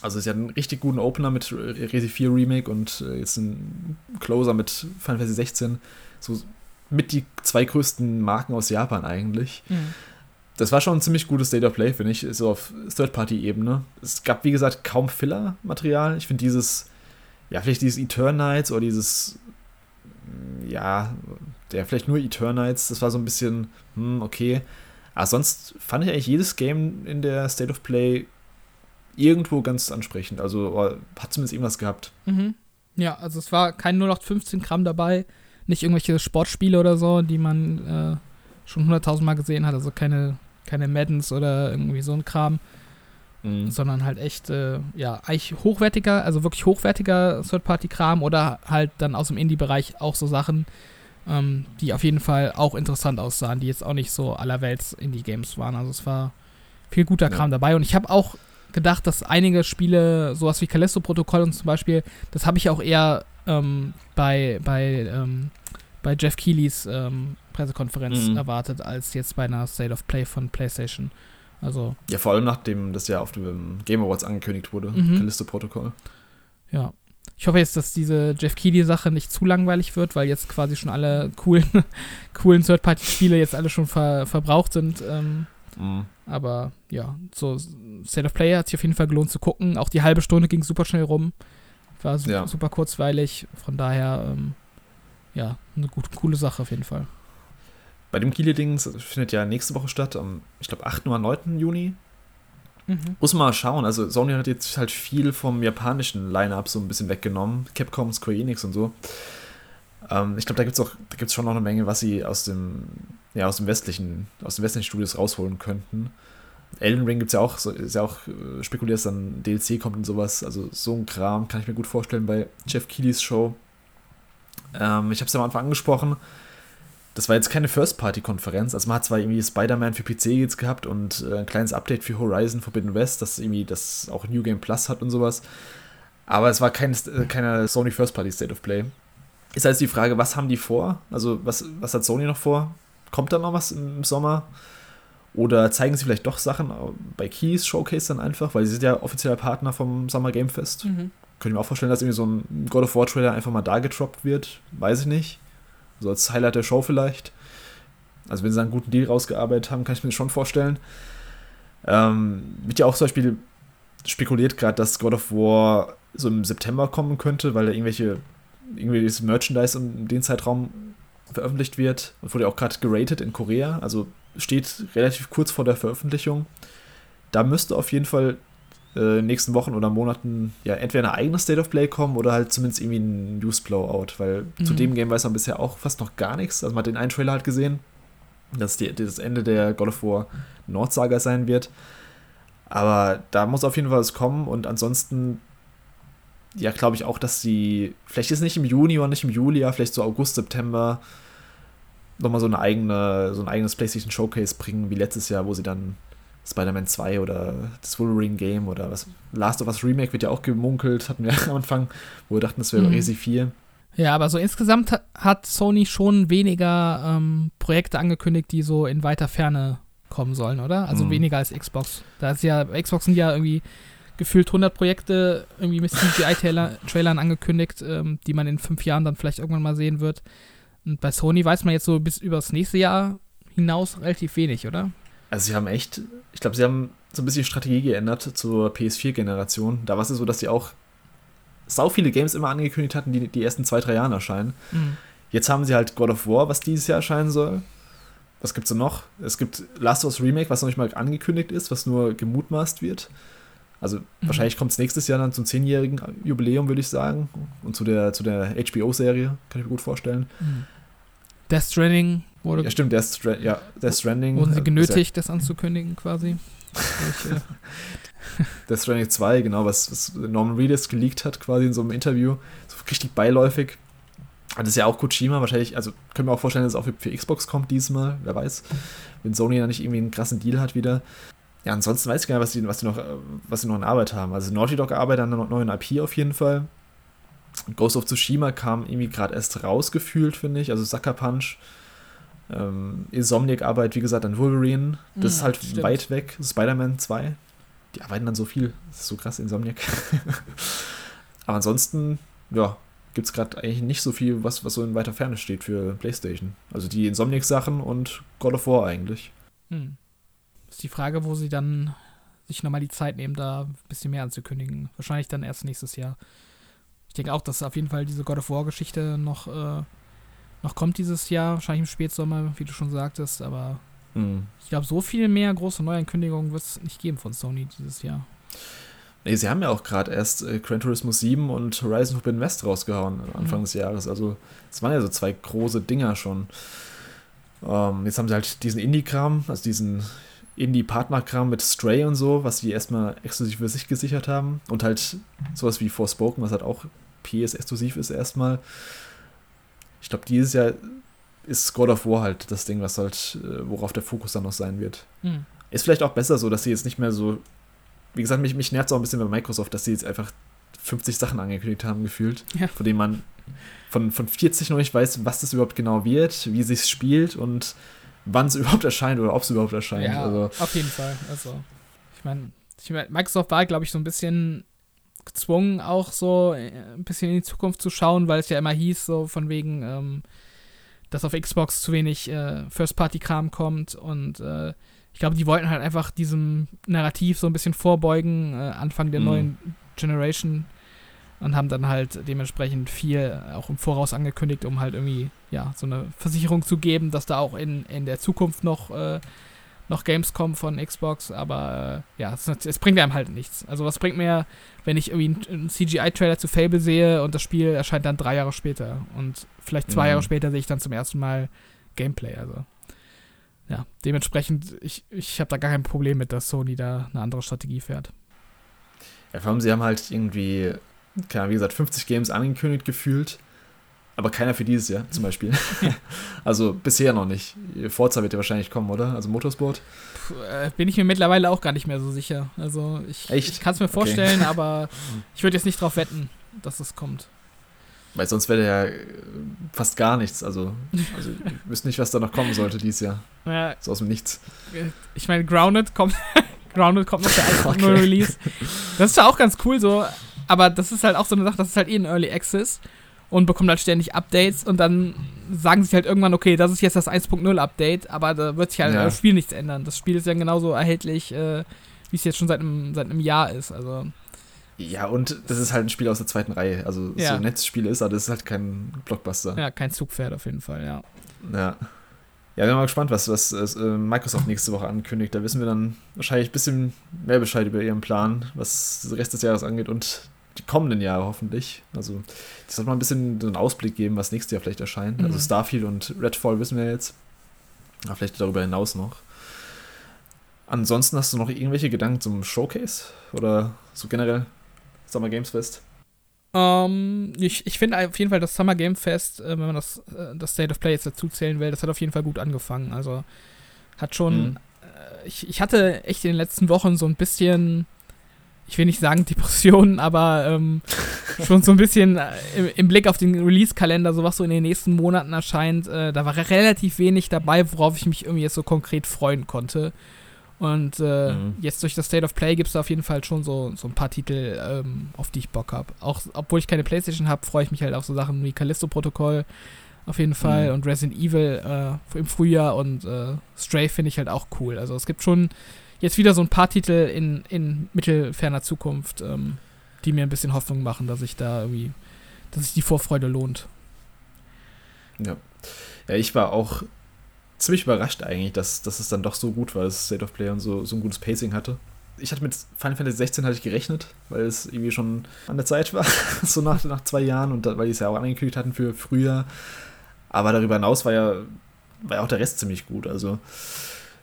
Also sie hat einen richtig guten Opener mit Resi 4 Remake und äh, jetzt einen Closer mit Final Fantasy 16. So mit die zwei größten Marken aus Japan eigentlich. Mhm das war schon ein ziemlich gutes State of Play, finde ich, so auf Third-Party-Ebene. Es gab, wie gesagt, kaum Filler-Material. Ich finde dieses, ja, vielleicht dieses Eternites oder dieses, ja, der vielleicht nur Eternites, das war so ein bisschen, hm, okay. Aber sonst fand ich eigentlich jedes Game in der State of Play irgendwo ganz ansprechend. Also oh, hat zumindest irgendwas gehabt. Mhm. Ja, also es war kein 0815 Gramm dabei, nicht irgendwelche Sportspiele oder so, die man äh, schon 100.000 Mal gesehen hat, also keine, keine Maddens oder irgendwie so ein Kram, mhm. sondern halt echt, äh, ja, eigentlich hochwertiger, also wirklich hochwertiger Third-Party-Kram oder halt dann aus dem Indie-Bereich auch so Sachen, ähm, die auf jeden Fall auch interessant aussahen, die jetzt auch nicht so allerwelts Indie-Games waren. Also es war viel guter ja. Kram dabei und ich habe auch gedacht, dass einige Spiele, sowas wie Callisto-Protokoll und zum Beispiel, das habe ich auch eher ähm, bei, bei, ähm, bei Jeff Keelys ähm, Pressekonferenz mhm. erwartet, als jetzt bei einer State of Play von PlayStation. Also. Ja, vor allem nachdem das ja auf dem Game Awards angekündigt wurde, mhm. Callisto-Protokoll. Ja. Ich hoffe jetzt, dass diese Jeff Keighley-Sache nicht zu langweilig wird, weil jetzt quasi schon alle coolen, coolen Third-Party-Spiele jetzt alle schon ver verbraucht sind. Ähm, mhm. Aber ja, so State of Play hat sich auf jeden Fall gelohnt zu gucken. Auch die halbe Stunde ging super schnell rum. War super, ja. super kurzweilig. Von daher, ähm, ja, eine gute, coole Sache auf jeden Fall. Bei dem Kiele-Ding findet ja nächste Woche statt, am, ich glaube, 8. oder 9. Juni. Mhm. Muss mal schauen. Also, Sony hat jetzt halt viel vom japanischen Line-Up so ein bisschen weggenommen. Capcom, Square Enix und so. Ähm, ich glaube, da gibt es auch, da gibt's schon noch eine Menge, was sie aus dem, ja, aus dem westlichen, aus den westlichen Studios rausholen könnten. Elden Ring gibt es ja auch, ist ja auch äh, spekuliert, dass dann DLC kommt und sowas. Also so ein Kram kann ich mir gut vorstellen bei Jeff Keighley's Show. Ähm, ich habe es ja am Anfang angesprochen das war jetzt keine First-Party-Konferenz. Also man hat zwar irgendwie Spider-Man für PC jetzt gehabt und äh, ein kleines Update für Horizon Forbidden West, das irgendwie das auch New Game Plus hat und sowas. Aber es war kein, äh, keine Sony First-Party State of Play. Ist also die Frage, was haben die vor? Also was, was hat Sony noch vor? Kommt da noch was im Sommer? Oder zeigen sie vielleicht doch Sachen bei Keys Showcase dann einfach, weil sie sind ja offizieller Partner vom Summer Game Fest. Mhm. Könnte ich mir auch vorstellen, dass irgendwie so ein God of War Trailer einfach mal da getroppt wird. Weiß ich nicht. So als Highlight der Show vielleicht. Also wenn sie einen guten Deal rausgearbeitet haben, kann ich mir das schon vorstellen. Ähm, wird ja auch zum Beispiel spekuliert gerade, dass God of War so im September kommen könnte, weil da irgendwelche irgendwelches Merchandise in den Zeitraum veröffentlicht wird und wurde auch gerade geratet in Korea, also steht relativ kurz vor der Veröffentlichung. Da müsste auf jeden Fall äh, nächsten Wochen oder Monaten ja entweder eine eigene State of Play kommen oder halt zumindest irgendwie ein News Blowout, weil mhm. zu dem Game weiß man bisher auch fast noch gar nichts. Also man hat den einen Trailer halt gesehen, dass die, das Ende der God of War Nordsaga sein wird. Aber da muss auf jeden Fall was kommen und ansonsten ja, glaube ich auch, dass sie, vielleicht ist nicht im Juni oder nicht im Juli, ja, vielleicht so August, September nochmal so eine eigene, so ein eigenes PlayStation Showcase bringen, wie letztes Jahr, wo sie dann Spider-Man 2 oder das Wolverine Game oder was. Last of Us Remake wird ja auch gemunkelt, hatten wir am Anfang, wo wir dachten, das wäre mhm. Resi 4. Ja, aber so insgesamt hat Sony schon weniger ähm, Projekte angekündigt, die so in weiter Ferne kommen sollen, oder? Also mhm. weniger als Xbox. Da ist ja, Xbox sind ja irgendwie gefühlt 100 Projekte irgendwie mit CGI-Trailern angekündigt, ähm, die man in fünf Jahren dann vielleicht irgendwann mal sehen wird. Und bei Sony weiß man jetzt so bis übers nächste Jahr hinaus relativ wenig, oder? Also sie haben echt, ich glaube, sie haben so ein bisschen Strategie geändert zur PS4-Generation. Da war es so, dass sie auch sau viele Games immer angekündigt hatten, die die ersten zwei, drei Jahren erscheinen. Mhm. Jetzt haben sie halt God of War, was dieses Jahr erscheinen soll. Was gibt's denn noch? Es gibt Last of Us Remake, was noch nicht mal angekündigt ist, was nur gemutmaßt wird. Also mhm. wahrscheinlich kommt es nächstes Jahr dann zum zehnjährigen Jubiläum, würde ich sagen. Und zu der, zu der HBO-Serie, kann ich mir gut vorstellen. Mhm. Death Stranding Wurde ja, stimmt, Death, Stra ja, Death Stranding. Wurden sie genötigt, das anzukündigen quasi? Death Stranding 2, genau, was, was Norman Reedus geleakt hat, quasi in so einem Interview. So richtig beiläufig. Das ist ja auch Kojima, wahrscheinlich, also können wir auch vorstellen, dass es auch für, für Xbox kommt diesmal, wer weiß. Wenn Sony ja nicht irgendwie einen krassen Deal hat wieder. Ja, ansonsten weiß ich gar nicht, was die, noch, was die noch in Arbeit haben. Also Naughty Dog arbeitet an einer neuen IP auf jeden Fall. Ghost of Tsushima kam irgendwie gerade erst rausgefühlt, finde ich. Also Sucker Punch ähm, Insomniac arbeitet, wie gesagt, an Wolverine. Das ist hm, halt stimmt. weit weg. Spider-Man 2. Die arbeiten dann so viel. Das ist so krass, Insomniac. Aber ansonsten, ja, gibt es gerade eigentlich nicht so viel, was, was so in weiter Ferne steht für PlayStation. Also die Insomniac-Sachen und God of War eigentlich. Hm. Die Frage, wo sie dann sich nochmal die Zeit nehmen, da ein bisschen mehr anzukündigen. Wahrscheinlich dann erst nächstes Jahr. Ich denke auch, dass auf jeden Fall diese God of War-Geschichte noch äh, noch kommt dieses Jahr, wahrscheinlich im Spätsommer, wie du schon sagtest, aber mhm. ich glaube, so viel mehr große Neuankündigungen wird es nicht geben von Sony dieses Jahr. Nee, sie haben ja auch gerade erst äh, Gran Turismo 7 und Horizon Forbidden West rausgehauen Anfang mhm. des Jahres. Also, es waren ja so zwei große Dinger schon. Ähm, jetzt haben sie halt diesen Indie-Kram, also diesen Indie-Partner-Kram mit Stray und so, was sie erstmal exklusiv für sich gesichert haben. Und halt sowas wie Forspoken, was halt auch PS-exklusiv ist erstmal. Ich glaube, dieses Jahr ist God of War halt das Ding, was halt, äh, worauf der Fokus dann noch sein wird. Mhm. Ist vielleicht auch besser so, dass sie jetzt nicht mehr so wie gesagt, mich, mich nervt es auch ein bisschen bei Microsoft, dass sie jetzt einfach 50 Sachen angekündigt haben, gefühlt, ja. von denen man von, von 40 noch nicht weiß, was das überhaupt genau wird, wie sich spielt und wann es überhaupt erscheint oder ob es überhaupt erscheint. Ja, also. auf jeden Fall. Also, ich meine, ich mein, Microsoft war, glaube ich, so ein bisschen gezwungen, auch so äh, ein bisschen in die Zukunft zu schauen, weil es ja immer hieß, so von wegen, ähm, dass auf Xbox zu wenig äh, First-Party-Kram kommt und äh, ich glaube, die wollten halt einfach diesem Narrativ so ein bisschen vorbeugen, äh, Anfang der mhm. neuen Generation und haben dann halt dementsprechend viel auch im Voraus angekündigt, um halt irgendwie, ja, so eine Versicherung zu geben, dass da auch in, in der Zukunft noch, äh, noch Games kommen von Xbox, aber äh, ja, es, es, bringt einem halt nichts. Also was bringt mir, wenn ich irgendwie einen CGI-Trailer zu Fable sehe und das Spiel erscheint dann drei Jahre später und vielleicht zwei mhm. Jahre später sehe ich dann zum ersten Mal Gameplay, also ja, dementsprechend, ich, ich habe da gar kein Problem mit, dass Sony da eine andere Strategie fährt. Ja, vor allem, sie haben halt irgendwie, keine Ahnung, wie gesagt, 50 Games angekündigt gefühlt, aber keiner für dieses Jahr zum Beispiel. also bisher noch nicht. Forza wird ja wahrscheinlich kommen, oder? Also Motorsport. Puh, äh, bin ich mir mittlerweile auch gar nicht mehr so sicher. Also ich, ich kann es mir vorstellen, okay. aber ich würde jetzt nicht drauf wetten, dass es kommt. Weil sonst wäre ja äh, fast gar nichts. Also, also ich wüsste nicht, was da noch kommen sollte dieses Jahr. Ja. So aus dem Nichts. Ich meine, Grounded kommt, Grounded kommt noch der 1.0 okay. Release. Das ist ja auch ganz cool so, aber das ist halt auch so eine Sache, das ist halt eh ein Early Access und bekommt halt ständig Updates und dann sagen sie halt irgendwann, okay, das ist jetzt das 1.0 Update, aber da wird sich halt ja. im Spiel nichts ändern. Das Spiel ist ja genauso erhältlich, äh, wie es jetzt schon seit einem, seit einem Jahr ist. Also ja, und das ist halt ein Spiel aus der zweiten Reihe. Also ja. so ein nettes Spiel ist, aber das ist halt kein Blockbuster. Ja, kein Zugpferd auf jeden Fall, ja. Ja. Ja, bin mal gespannt, was, was äh, Microsoft nächste Woche ankündigt. Da wissen wir dann wahrscheinlich ein bisschen mehr Bescheid über ihren Plan, was den Rest des Jahres angeht und die kommenden Jahre hoffentlich. Also, das sollte mal ein bisschen einen Ausblick geben, was nächstes Jahr vielleicht erscheint. Also, mhm. Also, Starfield und Redfall wissen wir jetzt. Aber vielleicht darüber hinaus noch. Ansonsten hast du noch irgendwelche Gedanken zum Showcase? Oder so generell? Summer Games Fest? Um, ähm, ich ich finde auf jeden Fall das Summer Game Fest, äh, wenn man das, äh, das State of Play jetzt dazu zählen will, das hat auf jeden Fall gut angefangen. Also hat schon. Mhm. Äh, ich, ich hatte echt in den letzten Wochen so ein bisschen, ich will nicht sagen Depressionen, aber ähm, schon so ein bisschen äh, im, im, Blick auf den Release-Kalender, so was so in den nächsten Monaten erscheint, äh, da war relativ wenig dabei, worauf ich mich irgendwie jetzt so konkret freuen konnte. Und äh, mhm. jetzt durch das State of Play gibt es auf jeden Fall schon so, so ein paar Titel, ähm, auf die ich Bock habe. Auch obwohl ich keine Playstation habe, freue ich mich halt auf so Sachen wie Callisto-Protokoll auf jeden Fall mhm. und Resident Evil äh, im Frühjahr und äh, Stray finde ich halt auch cool. Also es gibt schon jetzt wieder so ein paar Titel in, in mittelferner Zukunft, ähm, die mir ein bisschen Hoffnung machen, dass ich da irgendwie, dass sich die Vorfreude lohnt. Ja. Ja, ich war auch ziemlich überrascht eigentlich, dass, dass es dann doch so gut war, dass State of Play und so, so ein gutes Pacing hatte. Ich hatte mit Final Fantasy 16 hatte ich gerechnet, weil es irgendwie schon an der Zeit war, so nach, nach zwei Jahren und da, weil die es ja auch angekündigt hatten für früher. Aber darüber hinaus war ja, war ja auch der Rest ziemlich gut. Also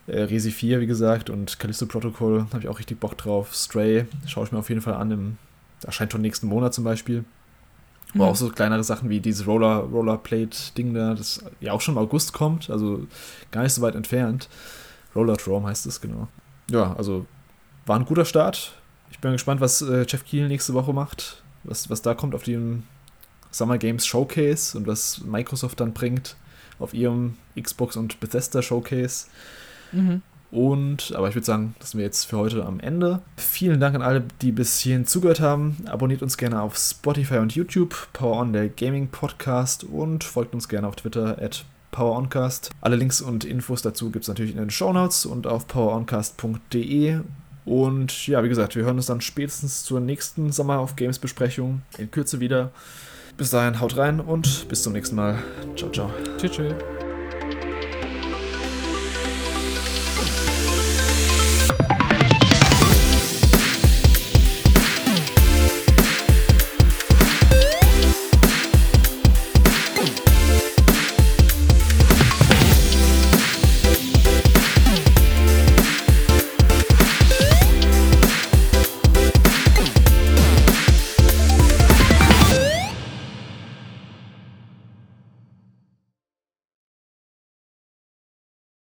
äh, Resi 4, wie gesagt, und Callisto Protocol habe ich auch richtig Bock drauf. Stray schaue ich mir auf jeden Fall an. Im, erscheint schon nächsten Monat zum Beispiel. Mhm. auch so kleinere Sachen wie dieses Roller, Rollerplate-Ding da, das ja auch schon im August kommt, also gar nicht so weit entfernt. Roller heißt es, genau. Ja, also war ein guter Start. Ich bin gespannt, was äh, Jeff Kiel nächste Woche macht, was, was da kommt auf dem Summer Games Showcase und was Microsoft dann bringt auf ihrem Xbox und Bethesda Showcase. Mhm. Und, aber ich würde sagen, das sind wir jetzt für heute am Ende. Vielen Dank an alle, die bis hierhin zugehört haben. Abonniert uns gerne auf Spotify und YouTube, Power On, der Gaming Podcast und folgt uns gerne auf Twitter at PowerOncast. Alle Links und Infos dazu gibt es natürlich in den Show Notes und auf poweroncast.de. Und ja, wie gesagt, wir hören uns dann spätestens zur nächsten Sommer auf Games Besprechung in Kürze wieder. Bis dahin, haut rein und bis zum nächsten Mal. Ciao, ciao. Tschüss. tschüss.